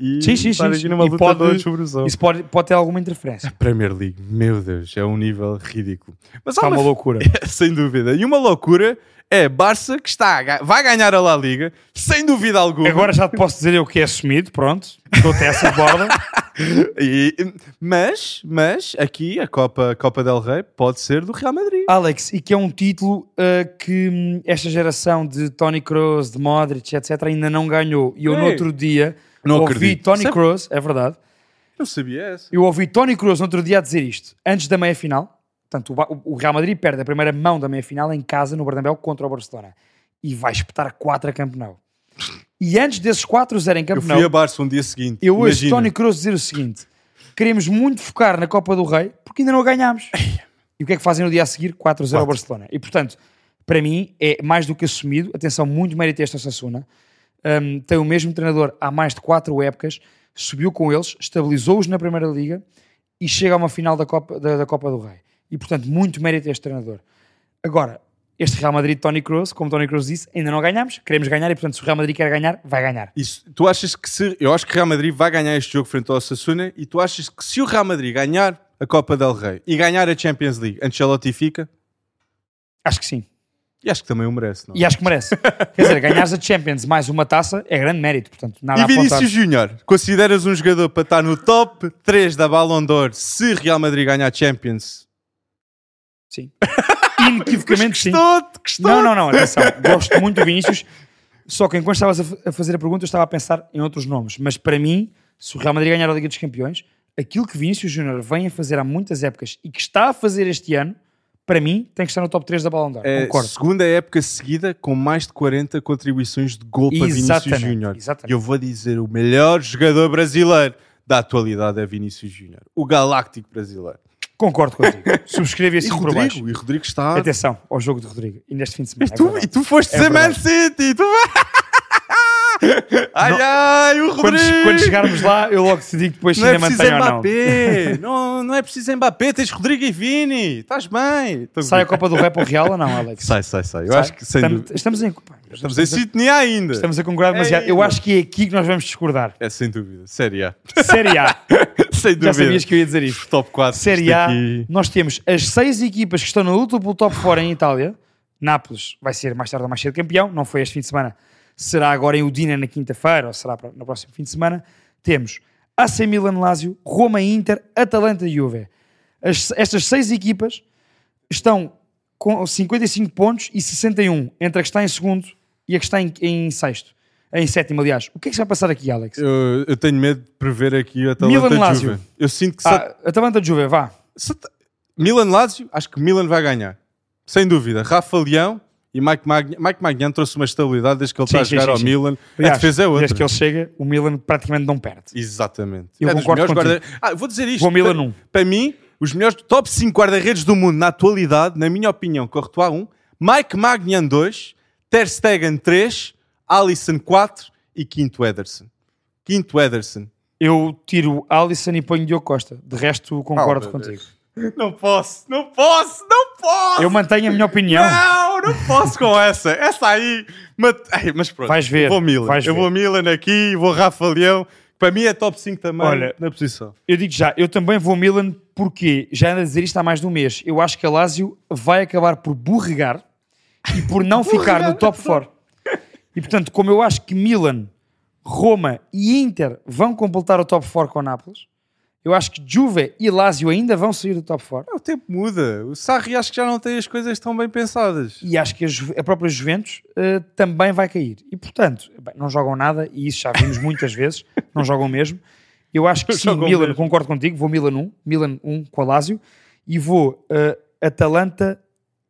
E Sim, sim, estar sim, aqui numa luta pode- de sobre o sol. Isso pode, pode ter alguma interferência. Premier League, meu Deus, é um nível ridículo. Mas há Está uma, uma loucura. sem dúvida. E uma loucura é Barça que está a vai ganhar a La Liga, sem dúvida alguma. Agora já te posso dizer eu que é assumido, pronto. Dou-te essa de borda. E- mas, mas aqui a Copa, Copa del Rey pode ser do Real Madrid. Alex, e que é um título uh, que hum, esta geração de Tony Kroos, de Modric, etc., ainda não ganhou. E eu no Ei, outro dia não ouvi acredito. Tony Sabe- Kroos, é verdade, Não sabia essa. eu ouvi Tony Kroos no outro dia a dizer isto, antes da meia-final. Portanto, o Ba- o Real Madrid perde a primeira mão da meia-final em casa, no Bernabéu, contra o Barcelona. E vai espetar 4 a Camp Nou. E antes desses 4 0 em Camp Eu Nou, fui a Barça um dia seguinte. eu ouço Imagina. Tony Kroos dizer o seguinte: queremos muito focar na Copa do Rei porque ainda não a ganhámos. E o que é que fazem no dia a seguir? 4-0 ao. Barcelona. E portanto, para mim, é mais do que assumido. Atenção, muito mérito a esta Sassuna. Um, tem o mesmo treinador há mais de 4 épocas, subiu com eles, estabilizou-os na Primeira Liga e chega a uma final da Copa, da, da Copa do Rei. E portanto, muito mérito a este treinador. Agora, este Real Madrid Tony Kroos, como Tony Kroos disse, ainda não ganhámos, queremos ganhar e portanto, se o Real Madrid quer ganhar, vai ganhar. Isso, tu achas que se. Eu acho que o Real Madrid vai ganhar este jogo frente ao Osasuna e tu achas que se o Real Madrid ganhar a Copa del Rey e ganhar a Champions League, Ancelotti fica? Acho que sim. E acho que também o merece, não? E acho que merece. Quer dizer, ganhares a Champions mais uma taça é grande mérito, portanto, nada E a apontar. Vinícius Júnior, consideras um jogador para estar no top 3 da Ballon d'Or se Real Madrid ganhar a Champions? Sim. Inequivocamente sim. Gostou-te, gostou Não, não, não, atenção. Gosto muito do Vinícius, só que enquanto estavas a fazer a pergunta, eu estava a pensar em outros nomes. Mas para mim, se o Real Madrid ganhar a Liga dos Campeões, aquilo que Vinícius Júnior vem a fazer há muitas épocas e que está a fazer este ano, para mim, tem que estar no top 3 da Ballon d'Or. É, Concordo. segunda época seguida com mais de 40 contribuições de gol para Vinícius Júnior. E eu vou dizer, o melhor jogador brasileiro da atualidade é Vinícius Júnior. O galáctico brasileiro. Concordo contigo. Subscreve E assim por baixo. Rodrigo, e Rodrigo está... Atenção ao jogo de Rodrigo. E neste fim de E semana. é tu, verdade. e tu foste É dizer Man. City! Tu... ai, Não- ai, o quando, Rodrigo! quando chegarmos lá, eu logo te digo depois se Não é ainda preciso ou não. Mbappé! não, não é preciso Mbappé, tens Rodrigo e Vini! Estás bem! Tô Sai a. Copa do Rei para o Real ou não, Alex? Sai, sai, sai. Eu Sai? acho que sem estamos, dúvida. estamos em. pá, Estamos em sintonia ainda. Estamos a concordar demasiado. Eu Ei, acho que é aqui que nós vamos discordar. É sem dúvida. Série A. Série A. Sem Já dúvida. sabias que eu ia dizer isto. Top 4. Série A, aqui- nós temos as seis equipas que estão na luta pelo top 4 em Itália. Nápoles vai ser mais tarde ou mais cedo campeão, não foi este fim de semana. Será agora em Udine na quinta-feira, ou será no próximo fim de semana. Temos AC Milan, Lazio, Roma, Inter, Atalanta e Juve. As- estas seis equipas estão com 55 pontos e 61 entre a que está em segundo e a que está em, em sexto. Em sétimo, aliás. O que é que se vai passar aqui, Alex? Eu, eu tenho medo de prever aqui a Milan Atalanta Lazio. Juve. Eu sinto que se Ah, Atalanta Juve, vá. se- Milan Lazio, acho que Milan vai ganhar. Sem dúvida. Rafa Leão e Mike Magnan. Mike Magnan trouxe uma estabilidade desde que ele Sim, está a sim, jogar sim, ao. Milan. a Aliás, defesa é outra. Desde que ele chega, o Milan praticamente não perde. Exatamente. Eu É concordo contigo. guarda- Ah, vou dizer isto. Vou Milan para, um. para mim, os melhores top 5 guarda-redes do mundo na atualidade, na minha opinião, Courtois 1, Mike Magnan 2, Ter Stegen 3, Alisson 4 e quinto Ederson. Quinto Ederson. Eu tiro Alisson e ponho Diogo Costa. De resto, concordo Oh, meu contigo. Não posso, não posso, não posso! Eu mantenho a minha opinião. Não, não posso com essa. Essa aí. Mas, ai, mas pronto. Vais ver, Eu vou Milan. eu ver. vou Milan aqui, vou Rafa Leão. Para mim é top 5 também Olha, na posição. Eu digo já, eu também vou Milan porque já ando a dizer isto há mais de um mês. Eu acho que a Lazio vai acabar por borregar e por não ficar no top 4. E portanto, como eu acho que Milan, Roma e Inter vão completar o top 4 com o Nápoles, eu acho que Juve e Lazio ainda vão sair do top 4. O tempo muda. O Sarri acho que já não tem as coisas tão bem pensadas. E acho que a, Ju- a própria Juventus eh, também vai cair. E portanto, bem, não jogam nada, e isso já vimos muitas vezes, não jogam mesmo. Eu acho que sim, Milan, mesmo. concordo contigo, vou Milan 1, Milan 1 com a Lazio, e vou eh, Atalanta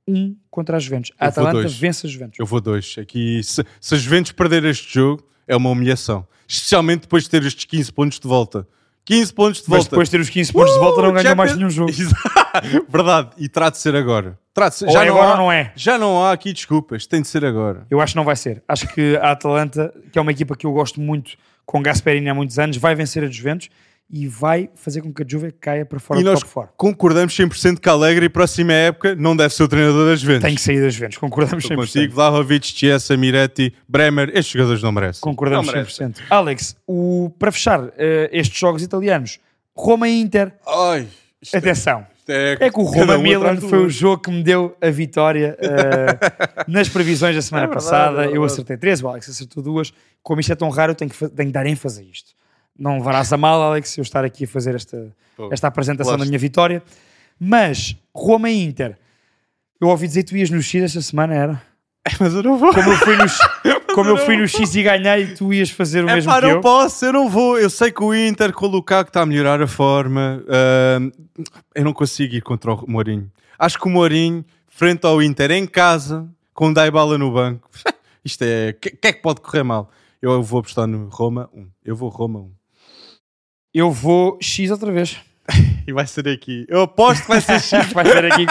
1 contra a Juventus. A Eu Atalanta vence a Juventus. Eu vou dois. Aqui, se, se a Juventus perder este jogo, é uma humilhação. Especialmente depois de ter estes 15 pontos de volta. 15 pontos de Mas volta. depois de ter os 15 pontos de volta, não Uh, ganhou mais nenhum jogo. Verdade. E trata de ser agora. Ou já é não agora há, não é? Já não há aqui desculpas. Tem de ser agora. Eu acho que não vai ser. Acho que a Atalanta, que é uma equipa que eu gosto muito, com Gasperini há muitos anos, vai vencer a Juventus e vai fazer com que a Juve caia para fora e do nós top 4. concordamos 100% que Alegre, próxima época, não deve ser o treinador das Juventus. Tem que sair das Juventus, concordamos 100%. Estou contigo. Vlahovic, Chiesa, Miretti, Bremer. Estes jogadores não merecem. Concordamos não merecem. 100%. Alex, o, para fechar eh, estes jogos italianos, Roma e Inter, Ai, isto atenção. é, É que o Roma um Milan foi o jogo que me deu a vitória eh, nas previsões da semana É verdade, passada. é eu acertei três, o Alex acertou duas. Como isto é tão raro, eu tenho que, tenho que dar ênfase a isto. Não levarás a mal, Alex, eu estar aqui a fazer esta, esta apresentação da minha vitória. Mas, Roma e Inter, eu ouvi dizer que tu ias no X esta semana, era? Mas eu não vou. Como eu fui no, X- como eu fui no X e ganhei, tu ias fazer o É mesmo pá, que não eu? posso, eu não vou. Eu sei que o Inter com o Lukaku está a melhorar a forma. Ahm, eu não consigo ir contra o Mourinho. Acho que o Mourinho, frente ao Inter, em casa, com o Daibala no banco, isto é. O que, que é que pode correr mal? Eu vou apostar no Roma 1. Eu vou Roma 1. Eu vou X outra vez. E vai ser aqui. Eu aposto que vai ser X. vai ser aqui.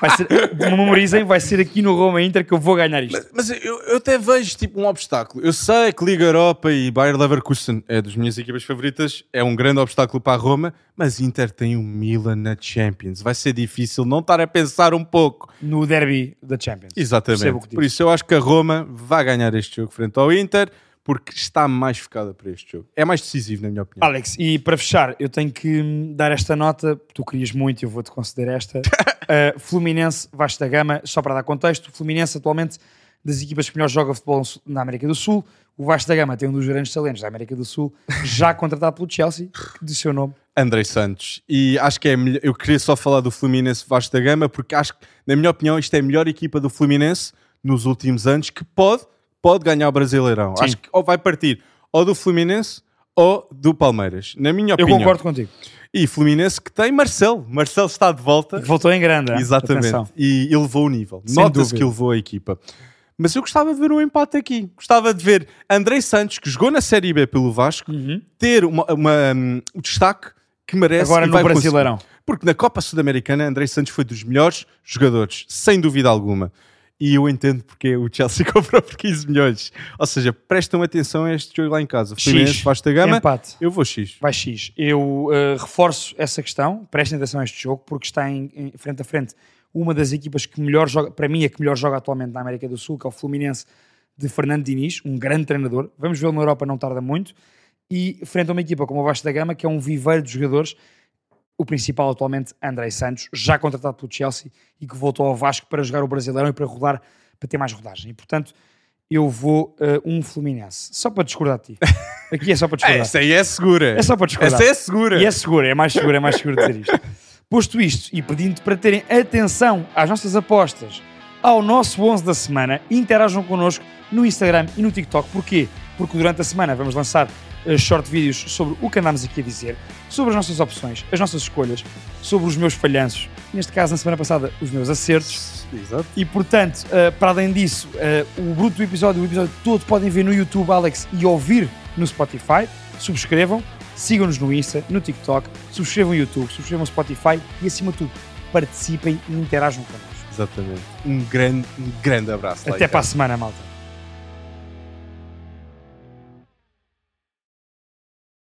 Vai ser, memorizem, vai ser aqui no Roma Inter que eu vou ganhar isto. Mas eu, eu até vejo tipo um obstáculo. Eu sei que Liga Europa e Bayer Leverkusen é das minhas equipas favoritas, é um grande obstáculo para a Roma, mas Inter tem o Milan na Champions. Vai ser difícil não estar a pensar um pouco. No derby da Champions. Exatamente. que Por isso eu acho que a Roma vai ganhar este jogo frente ao Inter, porque está mais focada para este jogo. É mais decisivo, na minha opinião. Alex, e para fechar, eu tenho que hum, dar esta nota. Tu querias muito, eu vou-te conceder esta. Uh, Fluminense, Vasco da Gama, só para dar contexto. O Fluminense, atualmente, das equipas que melhor joga futebol na América do Sul. O Vasco da Gama tem um dos grandes talentos da América do Sul, já contratado pelo Chelsea, de seu nome. Andrei Santos. E acho que é melhor. Eu queria só falar do Fluminense Vasco da Gama, porque acho que, na minha opinião, isto é a melhor equipa do Fluminense nos últimos anos que pode, pode ganhar o Brasileirão. Sim. Acho que ou vai partir ou do Fluminense ou do Palmeiras. Na minha Eu opinião. concordo contigo. E Fluminense que tem Marcelo. Marcelo está de volta. Voltou em grande. Exatamente. Atenção. E elevou o nível. Nota-se que elevou a equipa. Mas eu gostava de ver um empate aqui. Gostava de ver Andrei Santos, que jogou na Série B pelo Vasco, Uhum. ter uma, uma, um, o destaque que merece. Agora no vai conseguir. Brasileirão. Porque na Copa Sul-Americana, Andrei Santos foi dos melhores jogadores, sem dúvida alguma. E eu entendo porque o Chelsea comprou por 15 milhões. Ou seja, prestam atenção a este jogo lá em casa. Fluminense. Vasta Gama, Empate. eu vou X. Vai X. Eu uh, reforço essa questão, prestem atenção a este jogo, porque está em, em frente a frente uma das equipas que melhor joga, para mim, a que melhor joga atualmente na América do Sul, que é o Fluminense de Fernando Diniz, um grande treinador. Vamos vê-lo na Europa, não tarda muito. e frente a uma equipa como o Vasco da Gama, que é um viveiro de jogadores, o principal atualmente, André Santos, já contratado pelo Chelsea e que voltou ao Vasco para jogar o Brasileirão e para rodar, para ter mais rodagem. E, portanto, eu vou uh, um Fluminense. Só para discordar de ti. Aqui é só para discordar. Essa aí é segura. É só para discordar. Essa é segura. E é segura, é mais seguro, é mais seguro dizer isto. Posto isto, e pedindo para terem atenção às nossas apostas, ao nosso 11 da semana, interajam connosco no Instagram e no TikTok. Porquê? Porque durante a semana vamos lançar short vídeos sobre o que andamos aqui a dizer, sobre as nossas opções, as nossas escolhas, sobre os meus falhanços, neste caso, na semana passada, os meus acertos. Exato. E portanto, uh, para além disso, uh, o bruto do episódio, o episódio todo podem ver no YouTube, Alex, e ouvir no Spotify. Subscrevam, sigam-nos no Insta, no TikTok, subscrevam o YouTube, subscrevam o Spotify e acima de tudo, participem e interajam connosco. Exatamente. Um grande, um grande abraço. Até para a semana, malta.